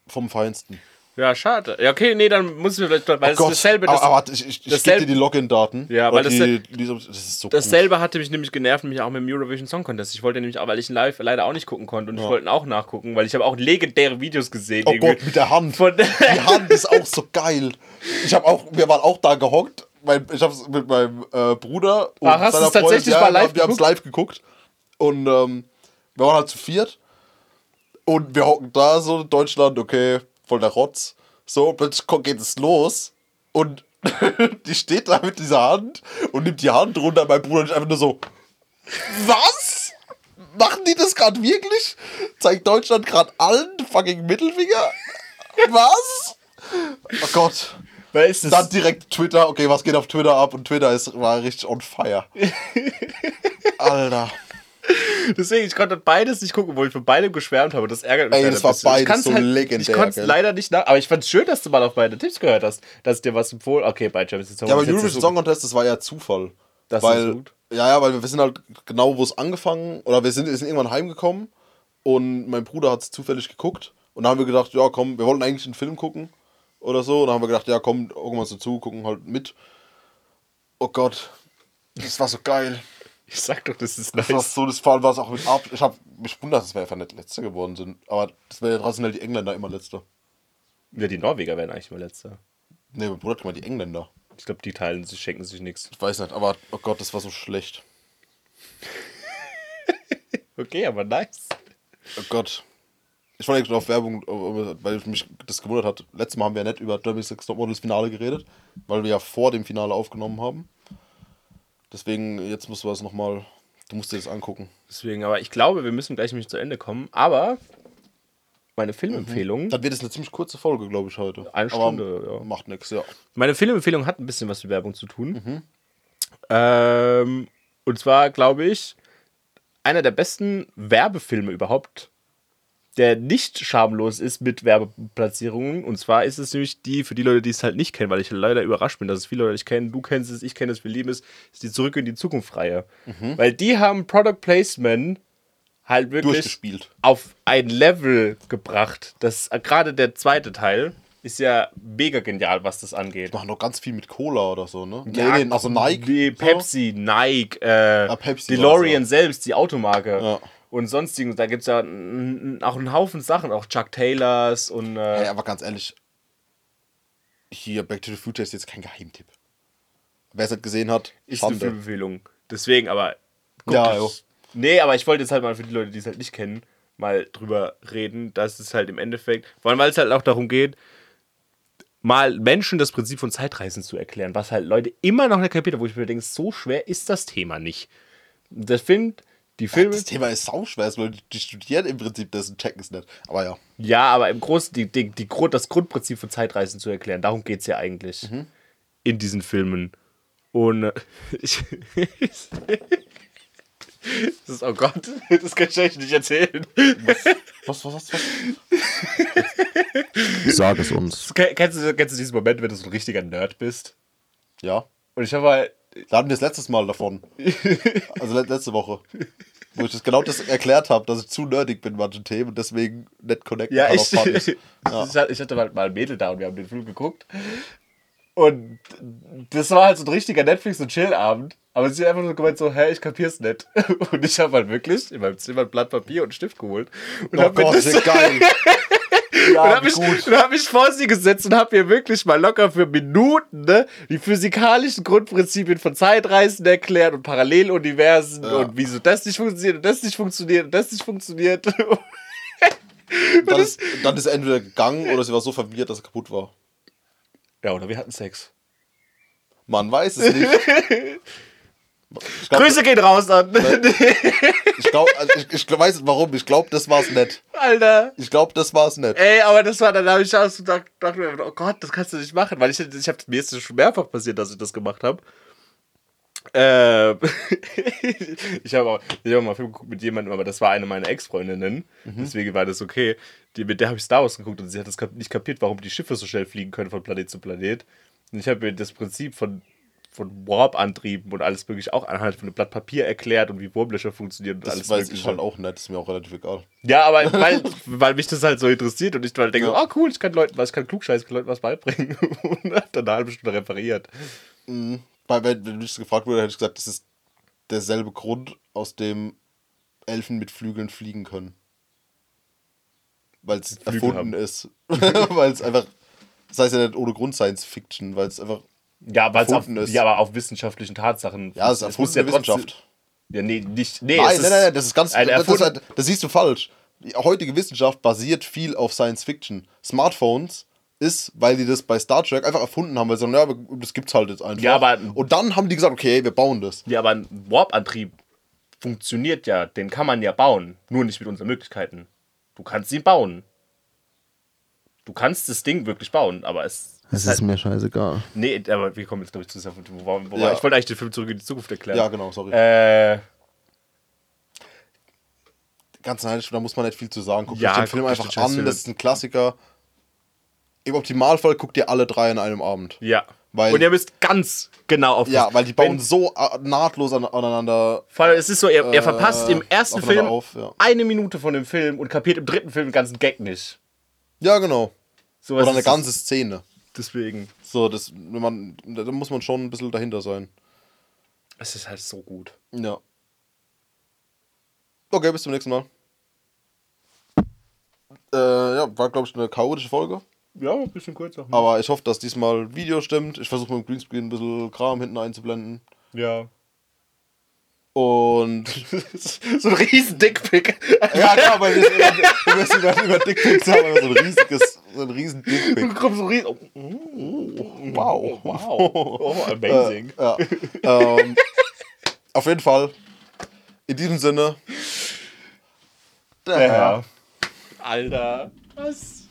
vom Feinsten. Ja, schade. Ja, okay, nee, dann muss ich mir vielleicht. Weil es Oh Gott, dasselbe. aber, Das, aber warte, ich, ich, ich gebe dasselbe- dir die Login-Daten. Ja, weil das die, die, das ist so dasselbe hatte mich nämlich genervt, mich auch mit dem Eurovision Song Contest. Ich wollte nämlich auch, weil ich live leider auch nicht gucken konnte und ich wollte auch nachgucken, weil ich habe auch legendäre Videos gesehen. gut. Oh irgendwie. Gott, mit der Hand. Von- die Hand ist auch so geil. Ich habe auch, wir waren auch da gehockt. Mein, ich habe es mit meinem äh, Bruder und Ach, hast seiner du's tatsächlich Freundin- mal live Wir haben es live geguckt. Und ähm, wir waren halt zu viert. Und wir hocken da so in Deutschland, okay, voll der Rotz. So, plötzlich geht es los. Und *laughs* die steht da mit dieser Hand und nimmt die Hand runter. Mein Bruder ist einfach nur so, was? Machen die das gerade wirklich? Zeigt Deutschland gerade allen fucking Mittelfinger? Was? Oh Gott. Weil ist Dann direkt Twitter, okay, was geht auf Twitter ab? Und Twitter ist, war richtig on fire. *laughs* Alter. Deswegen, ich konnte beides nicht gucken, wo ich von beidem geschwärmt habe. Das ärgert mich Ey, das war beides so halt, legendär, Ich konnte es leider nicht nach. Aber ich fand es schön, dass du mal auf meine Tipps gehört hast, dass ich dir was empfohlen Okay, bei Champions League Ja, aber ist Eurovision so- Song Contest, das war ja Zufall. Das ist weil, gut. Ja, ja, weil wir sind halt genau, wo es angefangen, oder wir sind, wir sind irgendwann heimgekommen und mein Bruder hat es zufällig geguckt und dann haben wir gedacht, ja komm, wir wollten eigentlich einen Film gucken oder so und dann haben wir gedacht, ja komm, uns dazu, gucken halt mit. Oh Gott, das war so geil. Ich sag doch, das ist Das war nice. so, das vor allem war es auch mit ab. Ich habe mich wundert, dass wir einfach nicht Letzte geworden sind. Aber das wäre ja traditionell die Engländer immer Letzte. Ja, die Norweger werden eigentlich mal letzter. Nee, mein Bruder hat die Engländer. Ich glaube, die teilen sich, schenken sich nichts. Ich weiß nicht, aber oh Gott, das war so schlecht. *laughs* Okay, aber nice. Oh Gott. Ich wollte eigentlich noch auf Werbung, weil mich das gewundert hat. Letztes Mal haben wir ja nicht über Derby's Next Topmodels Finale geredet, weil wir ja vor dem Finale aufgenommen haben. Deswegen, jetzt musst du das nochmal, du musst dir das angucken. Deswegen, aber ich glaube, wir müssen gleich nämlich zu Ende kommen. Aber meine Filmempfehlung. Dann wird es eine ziemlich kurze Folge, glaube ich, heute. Eine Stunde, aber ja. Macht nichts, ja. Meine Filmempfehlung hat ein bisschen was mit Werbung zu tun. Ähm, und zwar, glaube ich, einer der besten Werbefilme überhaupt, der nicht schamlos ist mit Werbeplatzierungen. Und zwar ist es nämlich die, für die Leute, die es halt nicht kennen, weil ich leider überrascht bin, dass es viele Leute nicht kennen. Du kennst es, ich kenne es, wir lieben es, ist die Zurück in die Zukunft-Reihe. Weil die haben Product Placement halt wirklich auf ein Level gebracht. Das gerade der zweite Teil ist ja mega genial, was das angeht. Machen doch ganz viel mit Cola oder so, ne? Ja, nee, nee, also Nike. So. Pepsi, Nike, äh, Pepsi DeLorean selbst, die Automarke. Ja. Und sonstigen, da gibt es ja auch einen Haufen Sachen, auch Chuck Taylors und äh, Hey, aber ganz ehrlich, hier Back to the Future ist jetzt kein Geheimtipp. Wer es nicht gesehen hat, ist eine Schande. Filmempfehlung. Deswegen, aber Ja, es. jo. Nee, aber ich wollte jetzt halt mal für die Leute, die es halt nicht kennen, mal drüber reden, dass es halt im Endeffekt, vor allem weil es halt auch darum geht, mal Menschen das Prinzip von Zeitreisen zu erklären, was halt Leute immer noch nicht kapiert haben, wo ich mir denke, so schwer ist das Thema nicht. Das finde die Filme. Das Thema ist sauschwer, weil die, die studieren im Prinzip das und checken es nicht. Aber ja. Ja, aber im Großen, die, die, die, Grund- das Grundprinzip von Zeitreisen zu erklären, darum geht es ja eigentlich in diesen Filmen. Und äh, *laughs* ich. das ist, oh Gott, das kann ich euch nicht erzählen. Was, was, was, was? *laughs* Sag es uns. Ken- Kennst du, kennst du diesen Moment, wenn du so ein richtiger Nerd bist? Ja. Und ich habe halt. Da hatten wir das letztes Mal davon. *laughs* Also le- letzte Woche. Wo ich das genau das erklärt habe, dass ich zu nerdig bin in manchen Themen und deswegen nicht connecten Ja, kann ich, auf Partys. *laughs* ich, hatte- ich hatte halt mal ein Mädel da und wir haben den Film geguckt. Und das war halt so ein richtiger Netflix- und Chill-Abend. Aber sie hat einfach nur gemeint so, hä, ich kapier's nicht. *laughs* Und ich habe halt wirklich in meinem Zimmer ein Blatt Papier und einen Stift geholt. Und Oh hab mir Gott, das, ist ja und Ja, hab wie mich, hab mich vor sie gesetzt und hab mir wirklich mal locker für Minuten ne, die physikalischen Grundprinzipien von Zeitreisen erklärt und Paralleluniversen Ja. und wieso das nicht funktioniert und das nicht funktioniert und das nicht funktioniert. *laughs* Dann ist, dann ist er entweder gegangen oder sie war so verwirrt, dass er kaputt war. ja, oder wir hatten Sex. Man weiß es nicht. *laughs* Glaub, Grüße gehen raus an. *laughs* Ich, glaub, also ich, ich weiß nicht warum. Ich glaube, das war's nicht. Alter. Ich glaube, das war's nicht. Ey, aber das war, dann habe ich auch so gedacht, dachte mir, oh Gott, das kannst du nicht machen, weil ich, ich hab, mir ist es schon mehrfach passiert, dass ich das gemacht habe. Ähm, *laughs* ich habe auch, ich hab auch mal einen Film geguckt mit jemandem, aber das war eine meiner Ex-Freundinnen. Deswegen war das okay. Die, mit der habe ich Star Wars geguckt und sie hat das nicht kapiert, warum die Schiffe so schnell fliegen können von Planet zu Planet. Und ich habe mir das Prinzip von, von Warp-Antrieben und alles mögliche auch anhand von einem Blatt Papier erklärt und wie Wurmlöcher funktionieren und Das alles weiß mögliche. ich halt auch nicht. ist mir auch relativ egal. Ja, aber *laughs* weil, weil mich das halt so interessiert und ich halt denke, Ja. oh cool, ich kann Leuten was, ich kann klugscheißen, ich kann Leuten was beibringen. *laughs* Und dann eine halbe Stunde referiert. Weil, wenn, wenn mich das gefragt wurde, hätte ich gesagt, das ist derselbe Grund, aus dem Elfen mit Flügeln fliegen können. Weil es erfunden haben. ist. *laughs* weil es einfach. Das heißt ja nicht ohne Grund Science Fiction, weil es einfach. Ja, weil es auf, ist. ja, aber auf wissenschaftlichen Tatsachen. Ja, es ist erfundene ja Wissenschaft. Ja, nee, nicht. Nee, Nein, nein, nein, nein, das ist ganz. ein Das, halt, das siehst du falsch. Die heutige Wissenschaft basiert viel auf Science Fiction. Smartphones ist, weil die das bei Star Trek einfach erfunden haben, weil sie sagen, ja, aber das gibt's halt jetzt einfach. Ja, aber- Und dann haben die gesagt, okay, wir bauen das. Ja, aber ein Warp-Antrieb funktioniert ja, den kann man ja bauen. Nur nicht mit unseren Möglichkeiten. Du kannst ihn bauen. Du kannst das Ding wirklich bauen, aber es. Es halt- mir scheißegal. Nee, aber wir kommen jetzt, glaube ich, zu. Wo, wo, Ja. Ich wollte eigentlich den Film zurück in die Zukunft erklären. Ja, genau, sorry. Äh, Ganz ehrlich, da muss man nicht viel zu sagen. Guckt Ja, euch den Film einfach den an, Film das ist ein Klassiker. Im Optimalfall guckt ihr alle drei an einem Abend. ja. Weil- Und ihr müsst ganz genau aufpassen. Ja, weil die bauen Wenn- so äh, nahtlos an, aneinander. Vor allem, es ist so, er, er Äh, verpasst im ersten Film auf, ja. eine Minute von dem Film und kapiert im dritten Film den ganzen Gag nicht. Ja, genau. So Oder eine ganze Szene. Deswegen. So, das, wenn man, da da muss man schon ein bisschen dahinter sein. Es ist halt so gut. Ja. Okay, bis zum nächsten Mal. Äh, ja, war, glaube ich, eine chaotische Folge. Ja, ein bisschen kürzer. Aber ich hoffe, dass diesmal Video stimmt. Ich versuche mit dem Greenscreen ein bisschen Kram hinten einzublenden. Ja. Und. *laughs* so ein riesen Dickpick. ja, klar, weil wir wir müssen über, über Dickpics haben, aber so ein riesiges, so ein riesen Dickpic. kommt so riesen. Wow. Wow. Oh, amazing. Äh, ja. ähm, auf jeden Fall. In diesem Sinne. Der Herr. Alter. Was?